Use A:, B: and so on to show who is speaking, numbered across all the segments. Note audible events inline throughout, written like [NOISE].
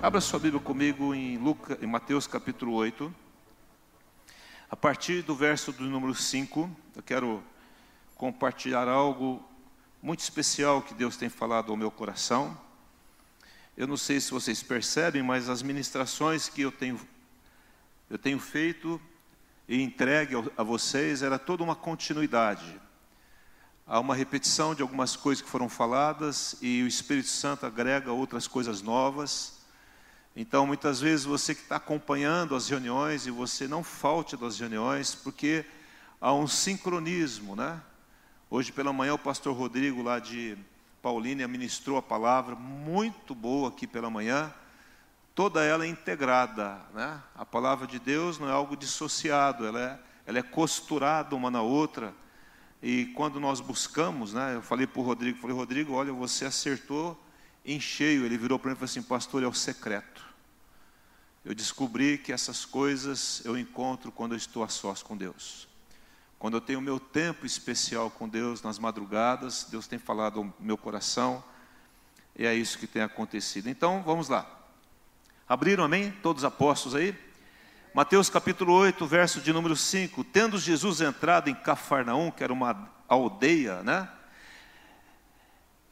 A: Abra sua Bíblia comigo em, Lucas, em Mateus capítulo 8. A partir do verso do número 5, eu quero compartilhar algo muito especial que Deus tem falado ao meu coração. Eu não sei se vocês percebem, mas as ministrações que eu tenho, eu tenho feito e entregue a vocês era toda uma continuidade. Há uma repetição de algumas coisas que foram faladas e o Espírito Santo agrega outras coisas novas. Então, muitas vezes você que está acompanhando as reuniões e você não falte das reuniões, porque há um sincronismo, né? Hoje pela manhã o pastor Rodrigo lá de Paulínia ministrou a palavra muito boa aqui pela manhã, toda ela é integrada, né? A palavra de Deus não é algo dissociado, ela é, ela é costurada uma na outra. E quando nós buscamos, né? Eu falei para o Rodrigo, falei Rodrigo, olha, você acertou em cheio. Ele virou para mim e falou assim, pastor, é o secreto eu descobri que essas coisas eu encontro quando eu estou a sós com Deus. Quando eu tenho meu tempo especial com Deus nas madrugadas, Deus tem falado ao meu coração, e é isso que tem acontecido. Então, vamos lá. Abriram, amém? Todos os apóstolos aí? Mateus capítulo 8, verso de número 5. Tendo Jesus entrado em Cafarnaum, que era uma aldeia, né?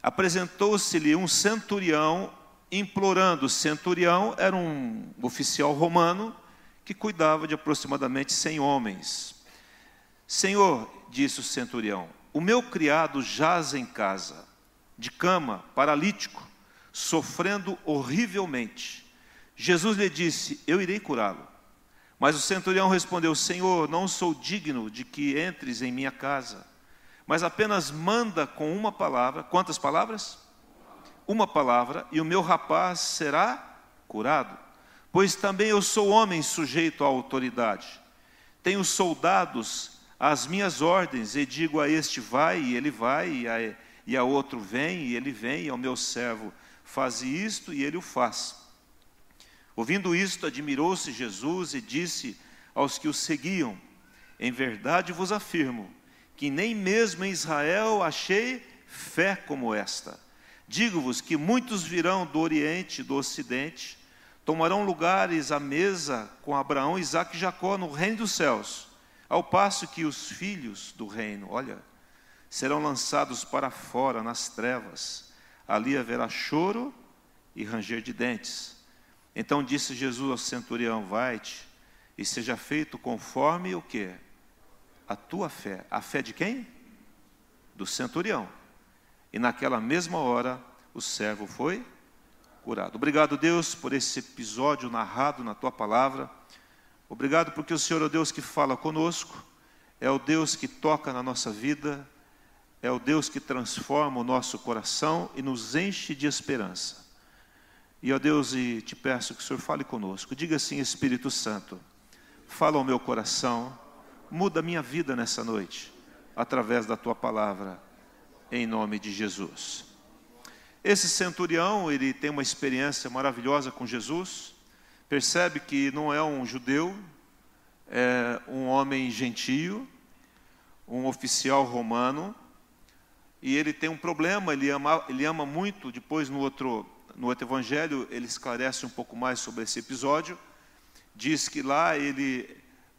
A: Apresentou-se-lhe um centurião implorando. O centurião era um oficial romano que cuidava de aproximadamente 100 homens. Senhor, disse o centurião, o meu criado jaz em casa, de cama, paralítico, sofrendo horrivelmente. Jesus lhe disse: Eu irei curá-lo. Mas o centurião respondeu: Senhor, não sou digno de que entres em minha casa, mas apenas manda com uma palavra. Quantas palavras? Uma palavra, e o meu rapaz será curado. Pois também eu sou homem sujeito à autoridade. Tenho soldados às minhas ordens, e digo a este vai, e ele vai, e a, e a outro vem, e ele vem, e ao meu servo faze isto, e ele o faz. Ouvindo isto, admirou-se Jesus e disse aos que o seguiam: Em verdade vos afirmo que nem mesmo em Israel achei fé como esta. Digo-vos que muitos virão do Oriente e do Ocidente, tomarão lugares à mesa com Abraão, Isaac e Jacó no reino dos céus, ao passo que os filhos do reino, olha, serão lançados para fora nas trevas. Ali haverá choro e ranger de dentes. Então disse Jesus ao centurião: Vai-te e seja feito conforme o que? A tua fé. A fé de quem? Do centurião. E naquela mesma hora o servo foi curado. Obrigado, Deus, por esse episódio narrado na tua palavra. Obrigado porque o Senhor é o Deus que fala conosco, é o Deus que toca na nossa vida, é o Deus que transforma o nosso coração e nos enche de esperança. E, ó Deus, e te peço que o Senhor fale conosco. Diga assim, Espírito Santo, fala ao meu coração, muda a minha vida nessa noite, através da tua palavra em nome de Jesus. Esse centurião, ele tem uma experiência maravilhosa com Jesus, percebe que não é um judeu, é um homem gentio, um oficial romano, e ele tem um problema, ele ama, ele ama muito, depois no outro, no outro evangelho ele esclarece um pouco mais sobre esse episódio, diz que lá ele,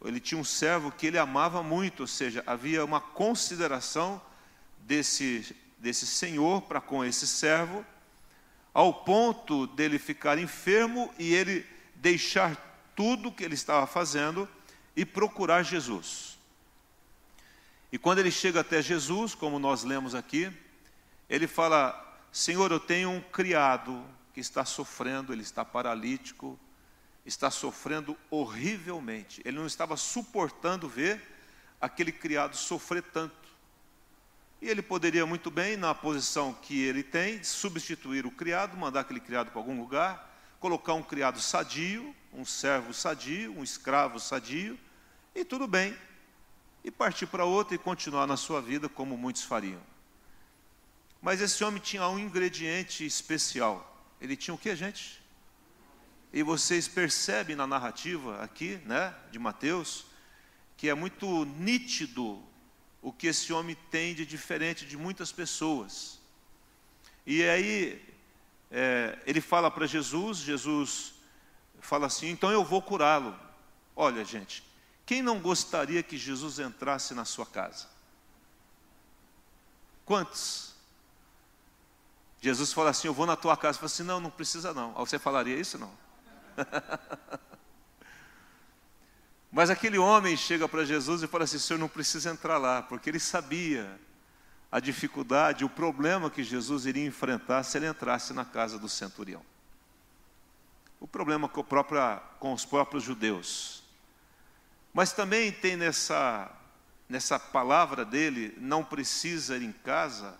A: ele tinha um servo que ele amava muito, ou seja, havia uma consideração desse, desse senhor para com esse servo, ao ponto dele ficar enfermo e ele deixar tudo que ele estava fazendo e procurar Jesus. E quando ele chega até Jesus, como nós lemos aqui, ele fala: Senhor, eu tenho um criado que está sofrendo, ele está paralítico, está sofrendo horrivelmente. Ele não estava suportando ver aquele criado sofrer tanto. E ele poderia muito bem, na posição que ele tem, substituir o criado, mandar aquele criado para algum lugar, colocar um criado sadio, um servo sadio, um escravo sadio, e tudo bem. E partir para outro e continuar na sua vida como muitos fariam. Mas esse homem tinha um ingrediente especial. Ele tinha o que, gente? E vocês percebem na narrativa aqui, né, de Mateus, que é muito nítido o que esse homem tem de diferente de muitas pessoas. E aí, é, ele fala para Jesus, Jesus fala assim: então eu vou curá-lo. Olha, gente, quem não gostaria que Jesus entrasse na sua casa? Quantos? Jesus fala assim: Eu vou na tua casa. Fala assim: Não, não precisa não. Você falaria isso? Não. [LAUGHS] Mas aquele homem chega para Jesus e fala assim: Senhor, não precisa entrar lá, porque ele sabia a dificuldade, o problema que Jesus iria enfrentar se ele entrasse na casa do centurião. O problema com, com os próprios judeus. Mas também tem nessa, nessa palavra dele, não precisa ir em casa,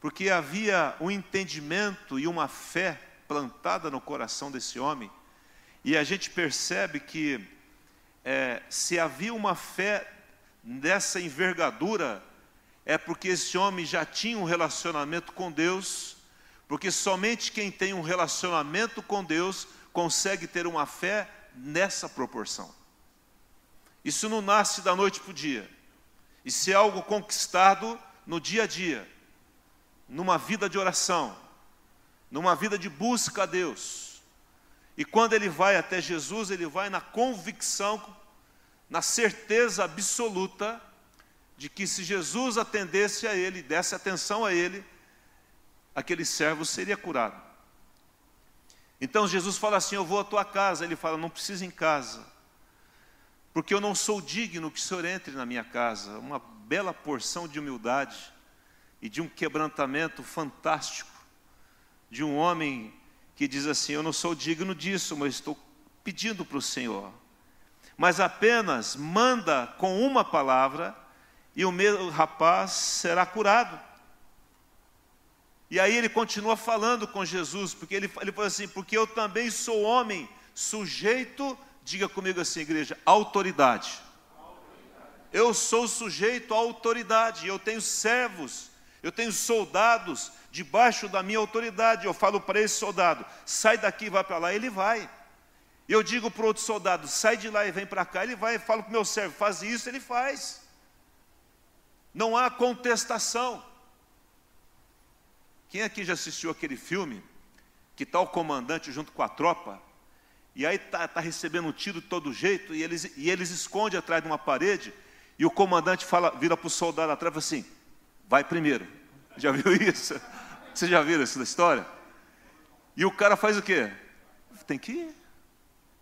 A: porque havia um entendimento e uma fé plantada no coração desse homem, e a gente percebe que é, se havia uma fé dessa envergadura, é porque esse homem já tinha um relacionamento com Deus, porque somente quem tem um relacionamento com Deus consegue ter uma fé nessa proporção. Isso não nasce da noite para o dia. Isso é algo conquistado no dia a dia, numa vida de oração, numa vida de busca a Deus. E quando ele vai até Jesus, ele vai na convicção, na certeza absoluta de que se Jesus atendesse a ele, desse atenção a ele, aquele servo seria curado. Então Jesus fala assim: Eu vou à tua casa. Ele fala: Não precisa em casa, porque eu não sou digno que o Senhor entre na minha casa. Uma bela porção de humildade e de um quebrantamento fantástico de um homem que diz assim: Eu não sou digno disso, mas estou pedindo para o Senhor. Mas apenas manda com uma palavra e o meu rapaz será curado. E aí ele continua falando com Jesus, porque ele, ele fala assim: porque eu também sou homem, sujeito, diga comigo assim, igreja, autoridade. Eu sou sujeito à autoridade, eu tenho servos, eu tenho soldados debaixo da minha autoridade. Eu falo para esse soldado: sai daqui, vai para lá, ele vai. Eu digo para outro soldado: sai de lá e vem para cá, ele vai. Eu falo para o meu servo: faz isso, ele faz. Não há contestação. Quem aqui já assistiu aquele filme que está o comandante junto com a tropa e aí está tá recebendo um tiro de todo jeito e eles, e eles escondem atrás de uma parede e o comandante fala, vira para o soldado atrás e fala assim, vai primeiro. Já viu [LAUGHS] isso? Você já viu essa história? E o cara faz o quê? Tem que ir.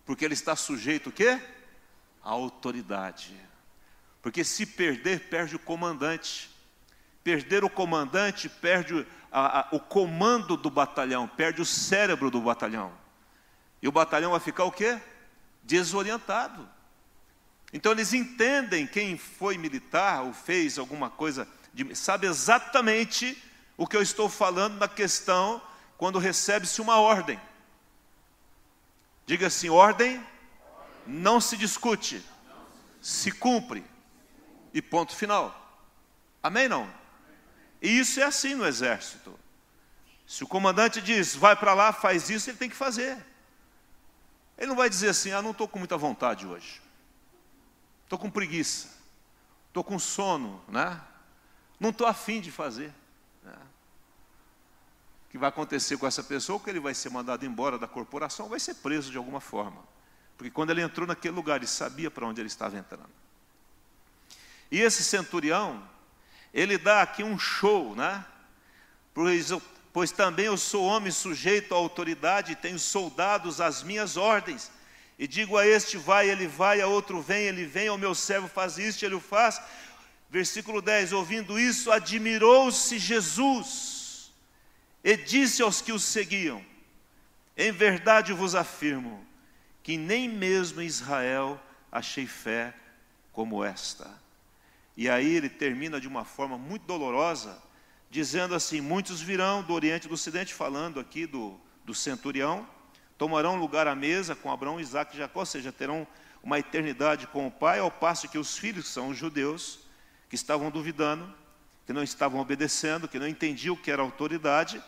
A: Porque ele está sujeito o quê? À autoridade. Porque se perder, perde o comandante. Perder o comandante, perde a, a, o comando do batalhão, perde o cérebro do batalhão. E o batalhão vai ficar o quê? Desorientado. Então eles entendem quem foi militar ou fez alguma coisa, de, sabe exatamente o que eu estou falando na questão quando recebe-se uma ordem. Diga assim: ordem não se discute, se cumpre. E ponto final. Amém? Não? E isso é assim no exército. Se o comandante diz, vai para lá, faz isso, ele tem que fazer. Ele não vai dizer assim, ah, não estou com muita vontade hoje. Estou com preguiça. Estou com sono, né? Não estou afim de fazer. Né? O que vai acontecer com essa pessoa? Que ele vai ser mandado embora da corporação, vai ser preso de alguma forma. Porque quando ele entrou naquele lugar, ele sabia para onde ele estava entrando. E esse centurião, ele dá aqui um show, né? Pois, eu, pois também eu sou homem sujeito à autoridade, tenho soldados às minhas ordens. E digo a este, vai, ele vai, a outro, vem, ele vem, ao meu servo faz isto, ele o faz. Versículo 10: Ouvindo isso, admirou-se Jesus e disse aos que o seguiam: Em verdade vos afirmo que nem mesmo em Israel achei fé como esta. E aí ele termina de uma forma muito dolorosa, dizendo assim: Muitos virão do Oriente e do Ocidente, falando aqui do, do centurião, tomarão lugar à mesa com Abraão, Isaac e Jacó, ou seja, terão uma eternidade com o Pai, ao passo que os filhos, são os judeus, que estavam duvidando, que não estavam obedecendo, que não entendiam o que era autoridade,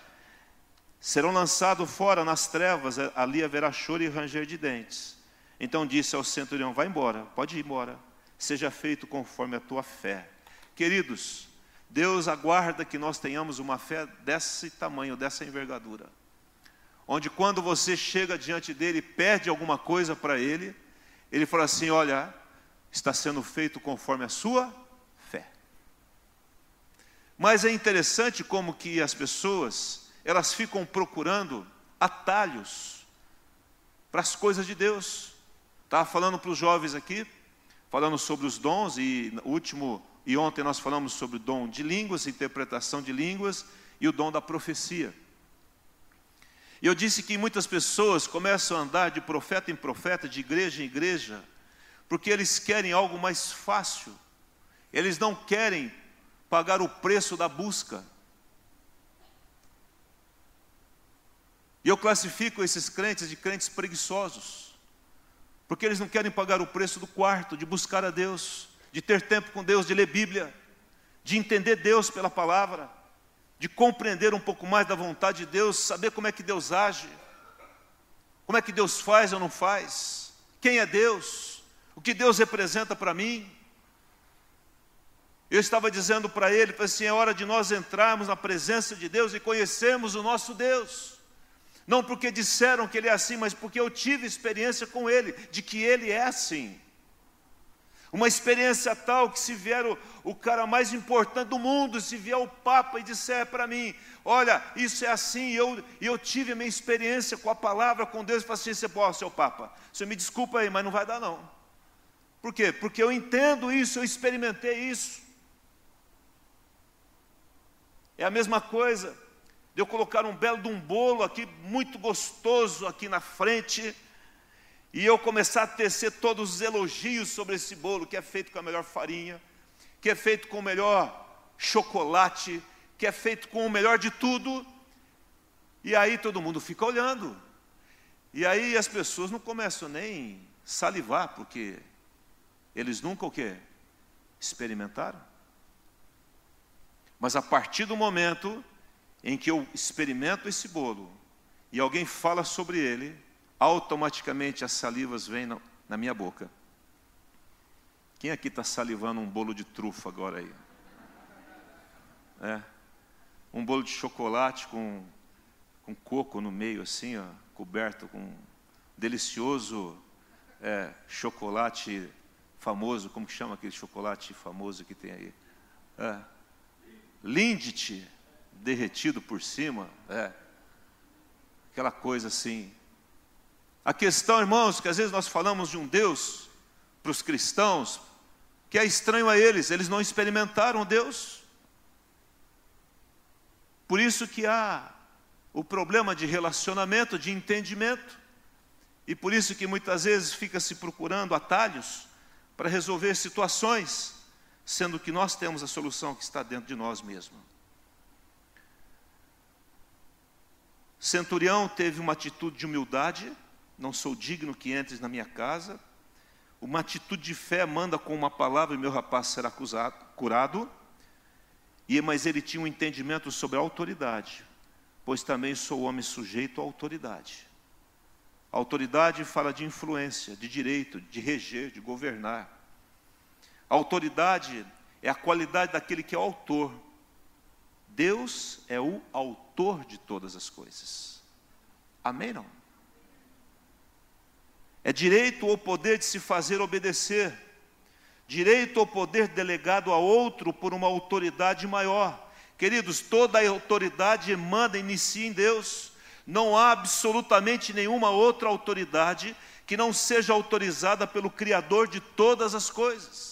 A: serão lançados fora nas trevas, ali haverá choro e ranger de dentes. Então disse ao centurião: Vai embora, pode ir embora seja feito conforme a tua fé. Queridos, Deus aguarda que nós tenhamos uma fé desse tamanho, dessa envergadura. onde quando você chega diante dele e pede alguma coisa para ele, ele fala assim: Olha, está sendo feito conforme a sua. Mas é interessante como que as pessoas, elas ficam procurando atalhos para as coisas de Deus. Estava falando para os jovens aqui, falando sobre os dons, e último, e ontem nós falamos sobre o dom de línguas, interpretação de línguas, e o dom da profecia. E eu disse que muitas pessoas começam a andar de profeta em profeta, de igreja em igreja, porque eles querem algo mais fácil, eles não querem pagar o preço da busca. E eu classifico esses crentes de crentes preguiçosos, porque eles não querem pagar o preço do quarto, de buscar a Deus, de ter tempo com Deus, de ler Bíblia, de entender Deus pela palavra de compreender um pouco mais da vontade de Deus, saber como é que Deus age, como é que Deus faz ou não faz, quem é Deus, o que Deus representa para mim. Eu estava dizendo para ele, assim, é hora de nós entrarmos na presença de Deus e conhecermos o nosso Deus. Não porque disseram que ele é assim, mas porque eu tive experiência com ele, de que ele é assim. Uma experiência tal que se vier o, o cara mais importante do mundo, se vier o Papa e disser para mim, olha, isso é assim, e eu, eu tive a minha experiência com a palavra, com Deus, e assim, você pode, seu Papa, você me desculpa aí, mas não vai dar não. Por quê? Porque eu entendo isso, eu experimentei isso. É a mesma coisa de eu colocar um belo de um bolo aqui, muito gostoso aqui na frente, e eu começar a tecer todos os elogios sobre esse bolo, que é feito com a melhor farinha, que é feito com o melhor chocolate, que é feito com o melhor de tudo, e aí todo mundo fica olhando. E aí as pessoas não começam nem salivar, porque eles nunca o quê? Experimentaram. Mas a partir do momento em que eu experimento esse bolo e alguém fala sobre ele, automaticamente as salivas vêm na minha boca. Quem aqui está salivando um bolo de trufa agora aí? É. Um bolo de chocolate com, com coco no meio, assim, ó, coberto com delicioso é, chocolate famoso. Como que chama aquele chocolate famoso que tem aí? É. Lindt derretido por cima. É. Aquela coisa assim, a questão, irmãos, que às vezes nós falamos de um Deus para os cristãos, que é estranho a eles, eles não experimentaram Deus. Por isso que há o problema de relacionamento, de entendimento, e por isso que muitas vezes fica se procurando atalhos para resolver situações, sendo que nós temos a solução que está dentro de nós mesmos. Centurião teve uma atitude de humildade, não sou digno que entres na minha casa. Uma atitude de fé manda com uma palavra e meu rapaz será acusado, curado. E mas ele tinha um entendimento sobre a autoridade, pois também sou homem sujeito à autoridade. A autoridade fala de influência, de direito, de reger, de governar. A autoridade é a qualidade daquele que é o autor. Deus é o autor de todas as coisas. Amém? Não? É direito ou poder de se fazer obedecer, direito ou poder delegado a outro por uma autoridade maior. Queridos, toda a autoridade emana, inicia em Deus. Não há absolutamente nenhuma outra autoridade que não seja autorizada pelo Criador de todas as coisas.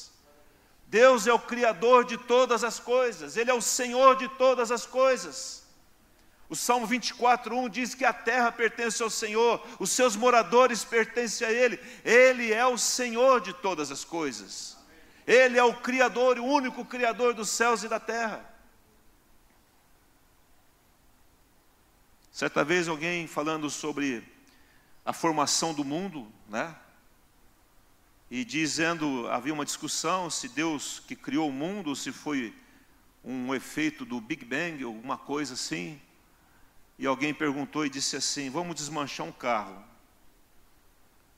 A: Deus é o Criador de todas as coisas, Ele é o Senhor de todas as coisas. O Salmo 24, 1 diz que a terra pertence ao Senhor, os seus moradores pertencem a Ele, Ele é o Senhor de todas as coisas, Ele é o Criador, o único Criador dos céus e da terra. Certa vez alguém falando sobre a formação do mundo, né? E dizendo, havia uma discussão se Deus que criou o mundo, se foi um efeito do Big Bang, alguma coisa assim. E alguém perguntou e disse assim: Vamos desmanchar um carro,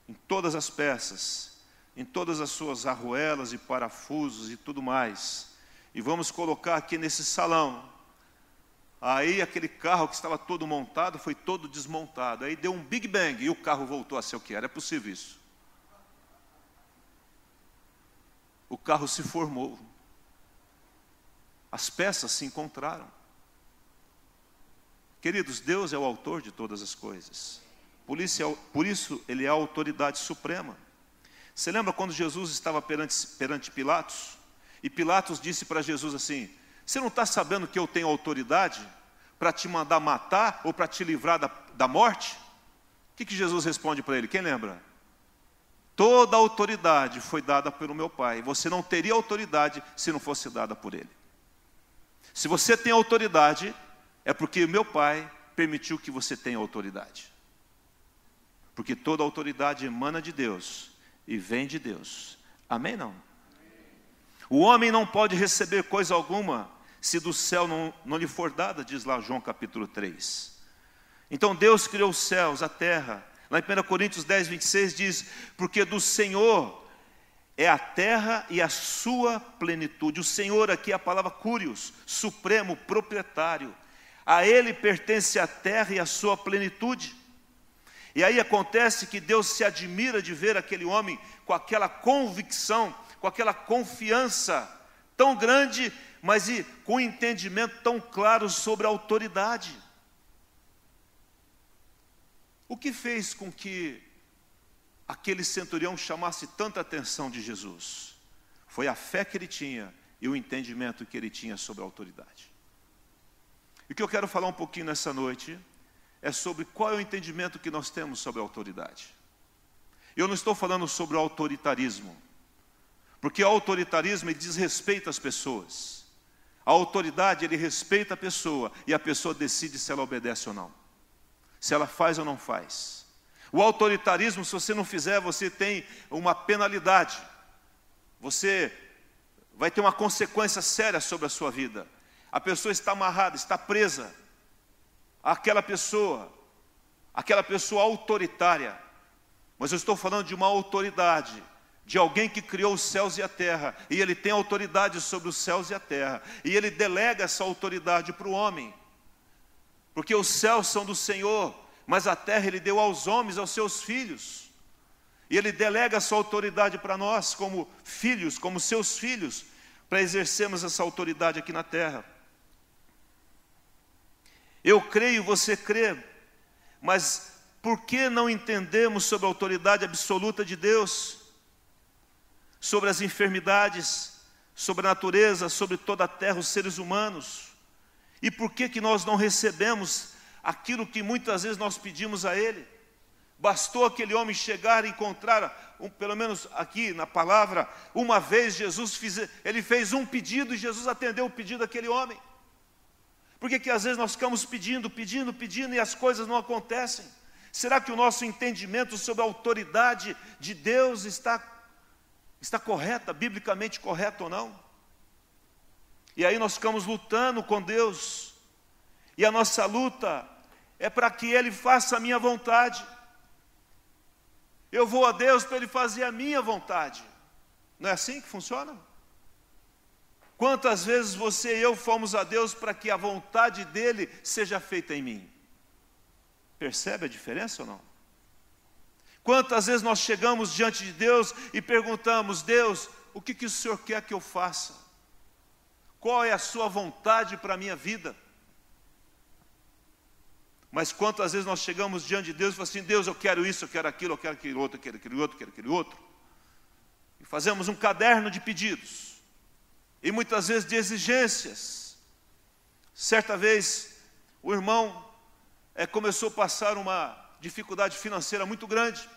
A: em todas as peças, em todas as suas arruelas e parafusos e tudo mais, e vamos colocar aqui nesse salão. Aí aquele carro que estava todo montado foi todo desmontado. Aí deu um Big Bang e o carro voltou a ser o que era. É possível isso. O carro se formou. As peças se encontraram. Queridos, Deus é o autor de todas as coisas. Por isso, é por isso ele é a autoridade suprema. Você lembra quando Jesus estava perante, perante Pilatos? E Pilatos disse para Jesus assim: você não está sabendo que eu tenho autoridade para te mandar matar ou para te livrar da, da morte? O que, que Jesus responde para ele? Quem lembra? Toda a autoridade foi dada pelo meu Pai. Você não teria autoridade se não fosse dada por Ele. Se você tem autoridade, é porque meu Pai permitiu que você tenha autoridade. Porque toda autoridade emana de Deus e vem de Deus. Amém? Não? O homem não pode receber coisa alguma se do céu não, não lhe for dada, diz lá João capítulo 3. Então Deus criou os céus, a terra. Lá em 1 Coríntios 10, 26 diz: Porque do Senhor é a terra e a sua plenitude. O Senhor aqui é a palavra curios, supremo, proprietário. A Ele pertence a terra e a sua plenitude. E aí acontece que Deus se admira de ver aquele homem com aquela convicção com aquela confiança tão grande, mas e com um entendimento tão claro sobre a autoridade. O que fez com que aquele centurião chamasse tanta atenção de Jesus? Foi a fé que ele tinha e o entendimento que ele tinha sobre a autoridade. E o que eu quero falar um pouquinho nessa noite é sobre qual é o entendimento que nós temos sobre a autoridade. Eu não estou falando sobre o autoritarismo. Porque o autoritarismo ele diz respeito às pessoas. A autoridade ele respeita a pessoa e a pessoa decide se ela obedece ou não. Se ela faz ou não faz. O autoritarismo, se você não fizer, você tem uma penalidade. Você vai ter uma consequência séria sobre a sua vida. A pessoa está amarrada, está presa. Aquela pessoa, aquela pessoa autoritária. Mas eu estou falando de uma autoridade de alguém que criou os céus e a terra, e ele tem autoridade sobre os céus e a terra, e ele delega essa autoridade para o homem, porque os céus são do Senhor, mas a terra ele deu aos homens, aos seus filhos, e ele delega essa autoridade para nós, como filhos, como seus filhos, para exercermos essa autoridade aqui na terra. Eu creio, você crê, mas por que não entendemos sobre a autoridade absoluta de Deus? sobre as enfermidades, sobre a natureza, sobre toda a terra, os seres humanos. E por que que nós não recebemos aquilo que muitas vezes nós pedimos a Ele? Bastou aquele homem chegar e encontrar, um, pelo menos aqui na palavra, uma vez Jesus fiz, ele fez um pedido e Jesus atendeu o pedido daquele homem. Por que, que às vezes nós ficamos pedindo, pedindo, pedindo e as coisas não acontecem? Será que o nosso entendimento sobre a autoridade de Deus está está correta, biblicamente correta ou não. E aí nós ficamos lutando com Deus, e a nossa luta é para que Ele faça a minha vontade. Eu vou a Deus para Ele fazer a minha vontade. Não é assim que funciona? Quantas vezes você e eu fomos a Deus para que a vontade dEle seja feita em mim? Percebe a diferença ou não? Quantas vezes nós chegamos diante de Deus e perguntamos: Deus, o que, que o Senhor quer que eu faça? Qual é a Sua vontade para a minha vida? Mas quantas vezes nós chegamos diante de Deus e falamos assim: Deus, eu quero isso, eu quero aquilo, eu quero aquele outro, eu quero aquele outro, eu quero aquele outro. E fazemos um caderno de pedidos, e muitas vezes de exigências. Certa vez, o irmão é, começou a passar uma dificuldade financeira muito grande.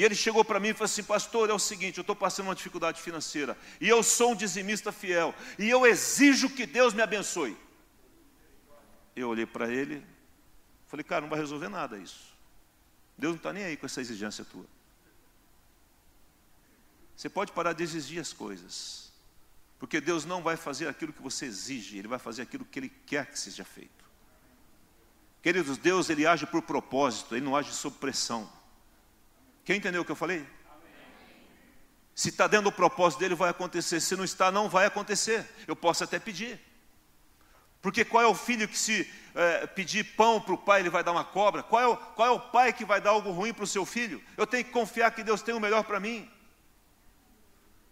A: E ele chegou para mim e falou assim: Pastor, é o seguinte, eu estou passando uma dificuldade financeira, e eu sou um dizimista fiel, e eu exijo que Deus me abençoe. Eu olhei para ele, falei: Cara, não vai resolver nada isso. Deus não está nem aí com essa exigência tua. Você pode parar de exigir as coisas, porque Deus não vai fazer aquilo que você exige, Ele vai fazer aquilo que Ele quer que seja feito. Queridos, Deus ele age por propósito, ele não age sob pressão. Quem entendeu o que eu falei? Se está dentro do propósito dele, vai acontecer. Se não está, não vai acontecer. Eu posso até pedir. Porque qual é o filho que se é, pedir pão para o pai, ele vai dar uma cobra? Qual é, o, qual é o pai que vai dar algo ruim para o seu filho? Eu tenho que confiar que Deus tem o melhor para mim.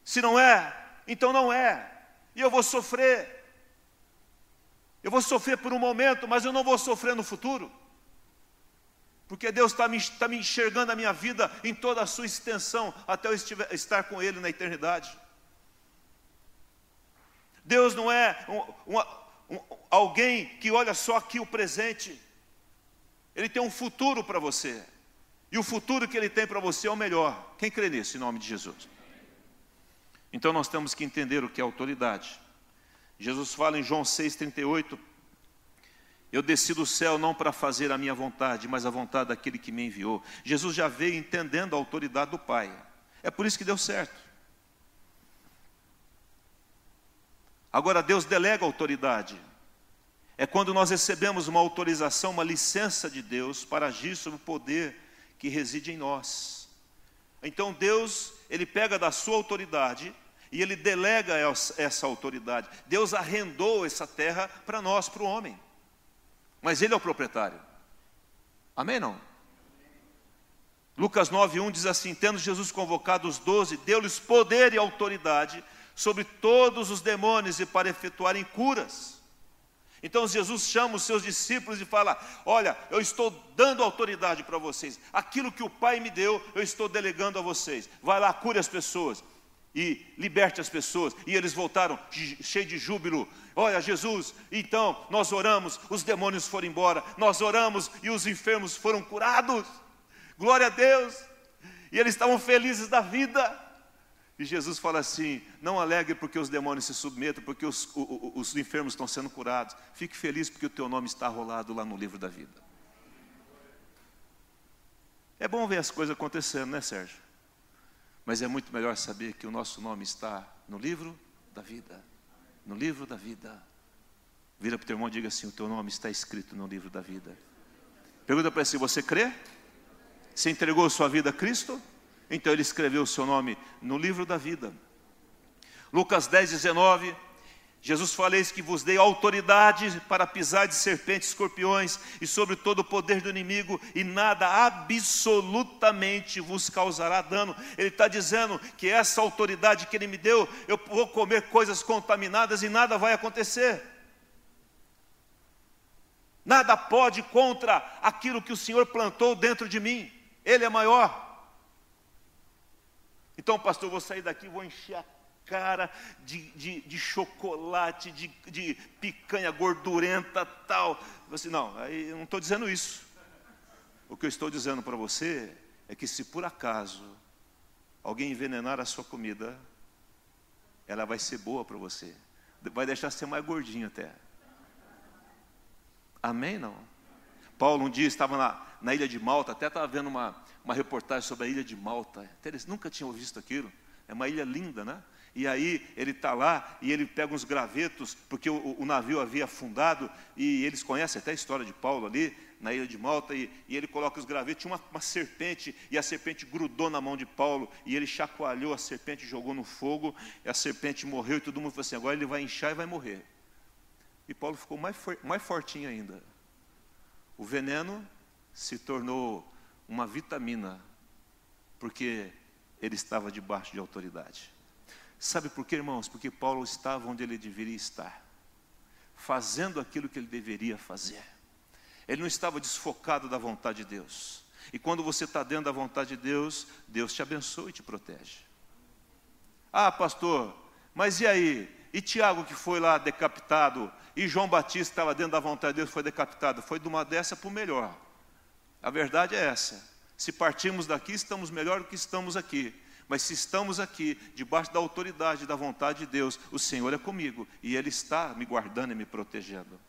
A: Se não é, então não é. E eu vou sofrer. Eu vou sofrer por um momento, mas eu não vou sofrer no futuro. Porque Deus está me, tá me enxergando a minha vida em toda a sua extensão, até eu estiver, estar com Ele na eternidade. Deus não é um, um, alguém que olha só aqui o presente, Ele tem um futuro para você, e o futuro que Ele tem para você é o melhor. Quem crê nisso, em nome de Jesus? Então nós temos que entender o que é autoridade. Jesus fala em João 6,38: Eu desci do céu não para fazer a minha vontade, mas a vontade daquele que me enviou. Jesus já veio entendendo a autoridade do Pai. É por isso que deu certo. Agora, Deus delega autoridade. É quando nós recebemos uma autorização, uma licença de Deus para agir sobre o poder que reside em nós. Então, Deus, Ele pega da sua autoridade e ele delega essa autoridade. Deus arrendou essa terra para nós, para o homem. Mas ele é o proprietário. Amém não? Lucas 9:1 diz assim: Tendo Jesus convocado os doze, deu-lhes poder e autoridade sobre todos os demônios e para efetuarem curas. Então Jesus chama os seus discípulos e fala: Olha, eu estou dando autoridade para vocês. Aquilo que o Pai me deu, eu estou delegando a vocês. Vai lá, cure as pessoas e liberte as pessoas. E eles voltaram cheios de júbilo. Olha, Jesus, então nós oramos, os demônios foram embora, nós oramos e os enfermos foram curados. Glória a Deus. E eles estavam felizes da vida. E Jesus fala assim: não alegre porque os demônios se submetam, porque os, os, os enfermos estão sendo curados. Fique feliz porque o teu nome está rolado lá no livro da vida. É bom ver as coisas acontecendo, né, Sérgio? Mas é muito melhor saber que o nosso nome está no livro da vida. No livro da vida. Vira para o teu irmão e diga assim: o teu nome está escrito no livro da vida. Pergunta para ele: se você crê? Você entregou sua vida a Cristo? Então ele escreveu o seu nome no livro da vida. Lucas 10, 19. Jesus faleis que vos dei autoridade para pisar de serpentes, escorpiões e sobre todo o poder do inimigo, e nada absolutamente vos causará dano. Ele está dizendo que essa autoridade que Ele me deu, eu vou comer coisas contaminadas e nada vai acontecer. Nada pode contra aquilo que o Senhor plantou dentro de mim, Ele é maior. Então, pastor, eu vou sair daqui, vou encher a cara de, de, de chocolate, de, de, picanha gordurenta, tal. Você, não, aí eu não estou dizendo isso. O que eu estou dizendo para você é que se por acaso alguém envenenar a sua comida, ela vai ser boa para você. Vai deixar ser mais gordinho até. Amém? Não? Paulo um dia estava na, na ilha de Malta, até estava vendo uma, uma reportagem sobre a ilha de Malta. Eles nunca tinham visto aquilo. É uma ilha linda, né? E aí ele está lá e ele pega uns gravetos, porque o, o, navio havia afundado, e eles conhecem até a história de Paulo ali, na ilha de Malta, e, e ele coloca os gravetos, tinha uma, uma, serpente, e a serpente grudou na mão de Paulo, e ele chacoalhou a serpente, jogou no fogo, e a serpente morreu, e todo mundo falou assim, agora ele vai inchar e vai morrer. E Paulo ficou mais, for, mais fortinho ainda. O veneno se tornou uma vitamina, porque ele estava debaixo de autoridade. Sabe por quê, irmãos? Porque Paulo estava onde ele deveria estar, fazendo aquilo que ele deveria fazer. Ele não estava desfocado da vontade de Deus. E quando você está dentro da vontade de Deus, Deus te abençoa e te protege. Ah, pastor, mas e aí? E Tiago que foi lá decapitado, e João Batista estava dentro da vontade de Deus, foi decapitado. Foi de uma dessa para o melhor. A verdade é essa. Se partirmos daqui, estamos melhor do que estamos aqui. Mas se estamos aqui, debaixo da autoridade da vontade de Deus, o Senhor é comigo e Ele está me guardando e me protegendo.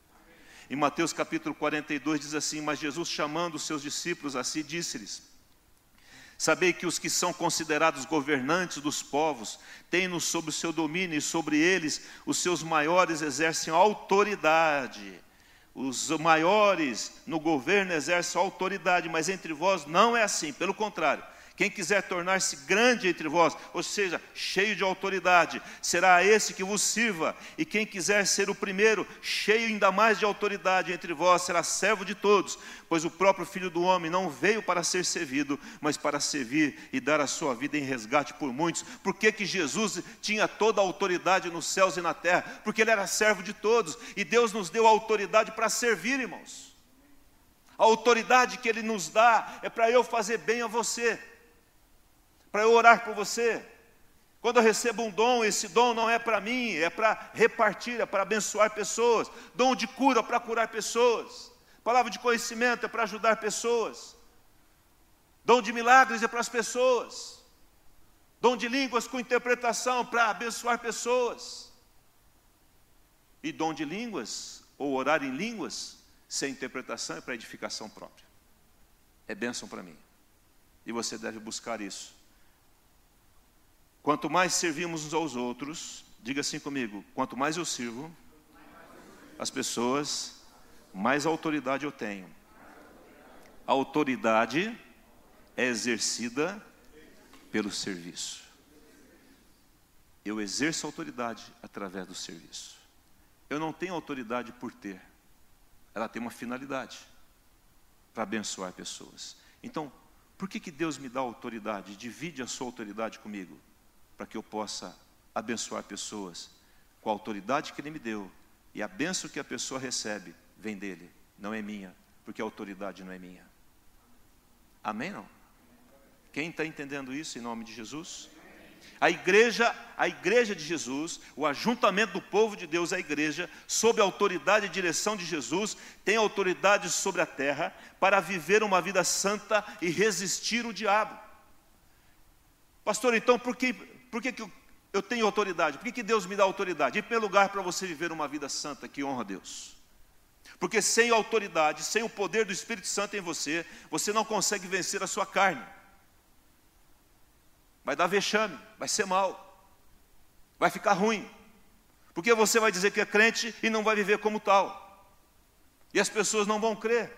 A: Em Mateus capítulo 42 diz assim: Mas Jesus, chamando os seus discípulos a si, disse-lhes: Sabei que os que são considerados governantes dos povos têm-nos sob o seu domínio, e sobre eles os seus maiores exercem autoridade. Os maiores no governo exercem autoridade, mas entre vós não é assim, pelo contrário Quem quiser tornar-se grande entre vós, ou seja, cheio de autoridade, será esse que vos sirva. E quem quiser ser o primeiro, cheio ainda mais de autoridade entre vós, será servo de todos. Pois o próprio Filho do Homem não veio para ser servido, mas para servir e dar a sua vida em resgate por muitos. Por que, que Jesus tinha toda a autoridade nos céus e na terra? Porque ele era servo de todos. E Deus nos deu a autoridade para servir, irmãos. A autoridade que Ele nos dá é para eu fazer bem a você para eu orar por você. Quando eu recebo um dom, esse dom não é para mim, é para repartir, é para abençoar pessoas. Dom de cura para curar pessoas. Palavra de conhecimento é para ajudar pessoas. Dom de milagres é para as pessoas. Dom de línguas com interpretação para abençoar pessoas. E dom de línguas, ou orar em línguas, sem interpretação é para edificação própria. É bênção para mim. E você deve buscar isso Quanto mais servimos uns aos outros, diga assim comigo: quanto mais eu sirvo as pessoas, mais autoridade eu tenho. A autoridade é exercida pelo serviço. Eu exerço autoridade através do serviço. Eu não tenho autoridade por ter, ela tem uma finalidade para abençoar pessoas. Então, por que, que Deus me dá autoridade? Divide a sua autoridade comigo para que eu possa abençoar pessoas com a autoridade que Ele me deu. E a benção que a pessoa recebe vem dele, não é minha, porque a autoridade não é minha. Amém? Não? Quem está entendendo isso em nome de Jesus? A igreja, a igreja de Jesus, o ajuntamento do povo de Deus, a igreja, sob a autoridade e direção de Jesus, tem autoridade sobre a terra para viver uma vida santa e resistir o diabo. Pastor, então por que por que, que eu tenho autoridade? Por que, que Deus me dá autoridade? Em primeiro lugar, para você viver uma vida santa que honra a Deus. Porque sem autoridade, sem o poder do Espírito Santo em você, você não consegue vencer a sua carne. Vai dar vexame, vai ser mal, vai ficar ruim. Porque você vai dizer que é crente e não vai viver como tal. E as pessoas não vão crer.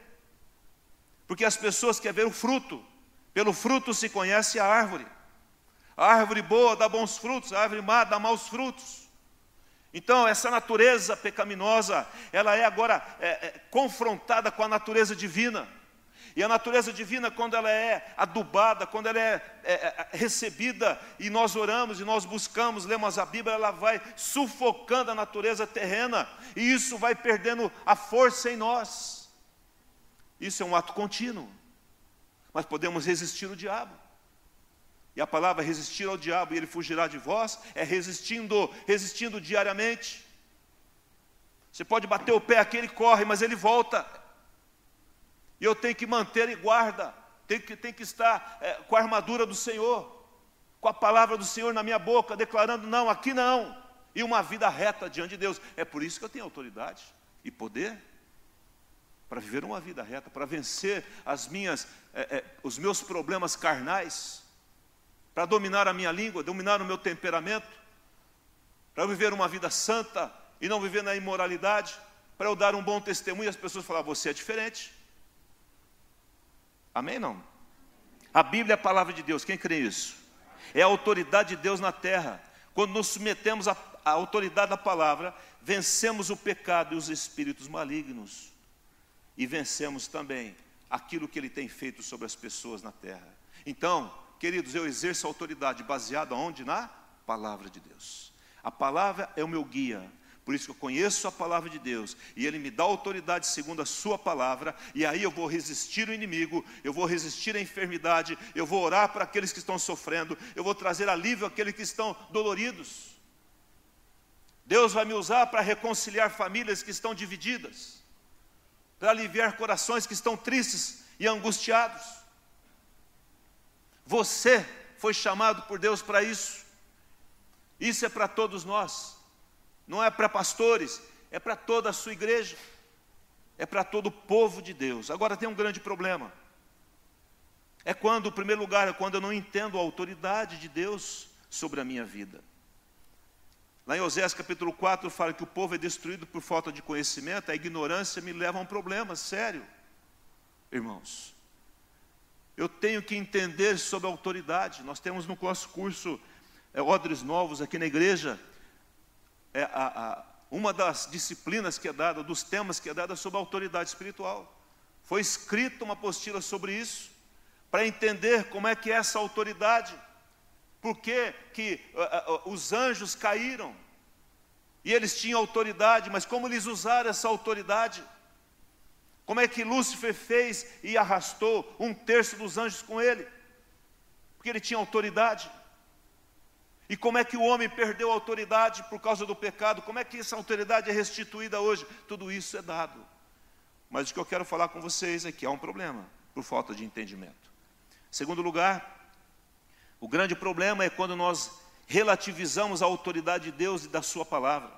A: Porque as pessoas querem ver o fruto. Pelo fruto se conhece a árvore. A árvore boa dá bons frutos, a árvore má dá maus frutos. Então, essa natureza pecaminosa, ela é agora é, é, confrontada com a natureza divina. E a natureza divina, quando ela é adubada, quando ela é, é, é, recebida, e nós oramos e nós buscamos, lemos a Bíblia, ela vai sufocando a natureza terrena, e isso vai perdendo a força em nós. Isso é um ato contínuo, mas podemos resistir o diabo. E a palavra resistir ao diabo e ele fugirá de vós é resistindo, resistindo diariamente. Você pode bater o pé aqui, ele corre, mas ele volta. E eu tenho que manter e guarda, tenho que, tenho que estar é, com a armadura do Senhor, com a palavra do Senhor na minha boca, declarando: não, aqui não. E uma vida reta diante de Deus. É por isso que eu tenho autoridade e poder para viver uma vida reta, para vencer as minhas, é, é, os meus problemas carnais para dominar a minha língua, dominar o meu temperamento, para eu viver uma vida santa e não viver na imoralidade, para eu dar um bom testemunho e as pessoas falar, você é diferente. Amém? Não? A Bíblia é a palavra de Deus, quem crê nisso? É a autoridade de Deus na terra. Quando nos submetemos à, à autoridade da palavra, vencemos o pecado e os espíritos malignos. E vencemos também aquilo que Ele tem feito sobre as pessoas na terra. Então, Queridos, eu exerço autoridade baseada onde? Na palavra de Deus. A palavra é o meu guia. Por isso que eu conheço a palavra de Deus e Ele me dá autoridade segundo a Sua palavra, e aí eu vou resistir o inimigo, eu vou resistir a enfermidade, eu vou orar para aqueles que estão sofrendo, eu vou trazer alívio àqueles que estão doloridos. Deus vai me usar para reconciliar famílias que estão divididas, para aliviar corações que estão tristes e angustiados. Você foi chamado por Deus para isso. Isso é para todos nós. Não é para pastores, é para toda a sua igreja. É para todo o povo de Deus. Agora tem um grande problema. É quando, em primeiro lugar, é quando eu não entendo a autoridade de Deus sobre a minha vida. Lá em Oséias capítulo 4 fala que o povo é destruído por falta de conhecimento, a ignorância me leva a um problema sério, irmãos. Eu tenho que entender sobre a autoridade. Nós temos no nosso curso é, Odres Novos aqui na igreja, é, a, a, uma das disciplinas que é dada, dos temas que é dada sobre a autoridade espiritual. Foi escrita uma apostila sobre isso, para entender como é que é essa autoridade, por que, que uh, uh, os anjos caíram, e eles tinham autoridade, mas como eles usaram essa autoridade? Como é que Lúcifer fez e arrastou um terço dos anjos com ele? Porque ele tinha autoridade. E como é que o homem perdeu a autoridade por causa do pecado? Como é que essa autoridade é restituída hoje? Tudo isso é dado. Mas o que eu quero falar com vocês é que há um problema por falta de entendimento. Segundo lugar, o grande problema é quando nós relativizamos a autoridade de Deus e da Sua palavra.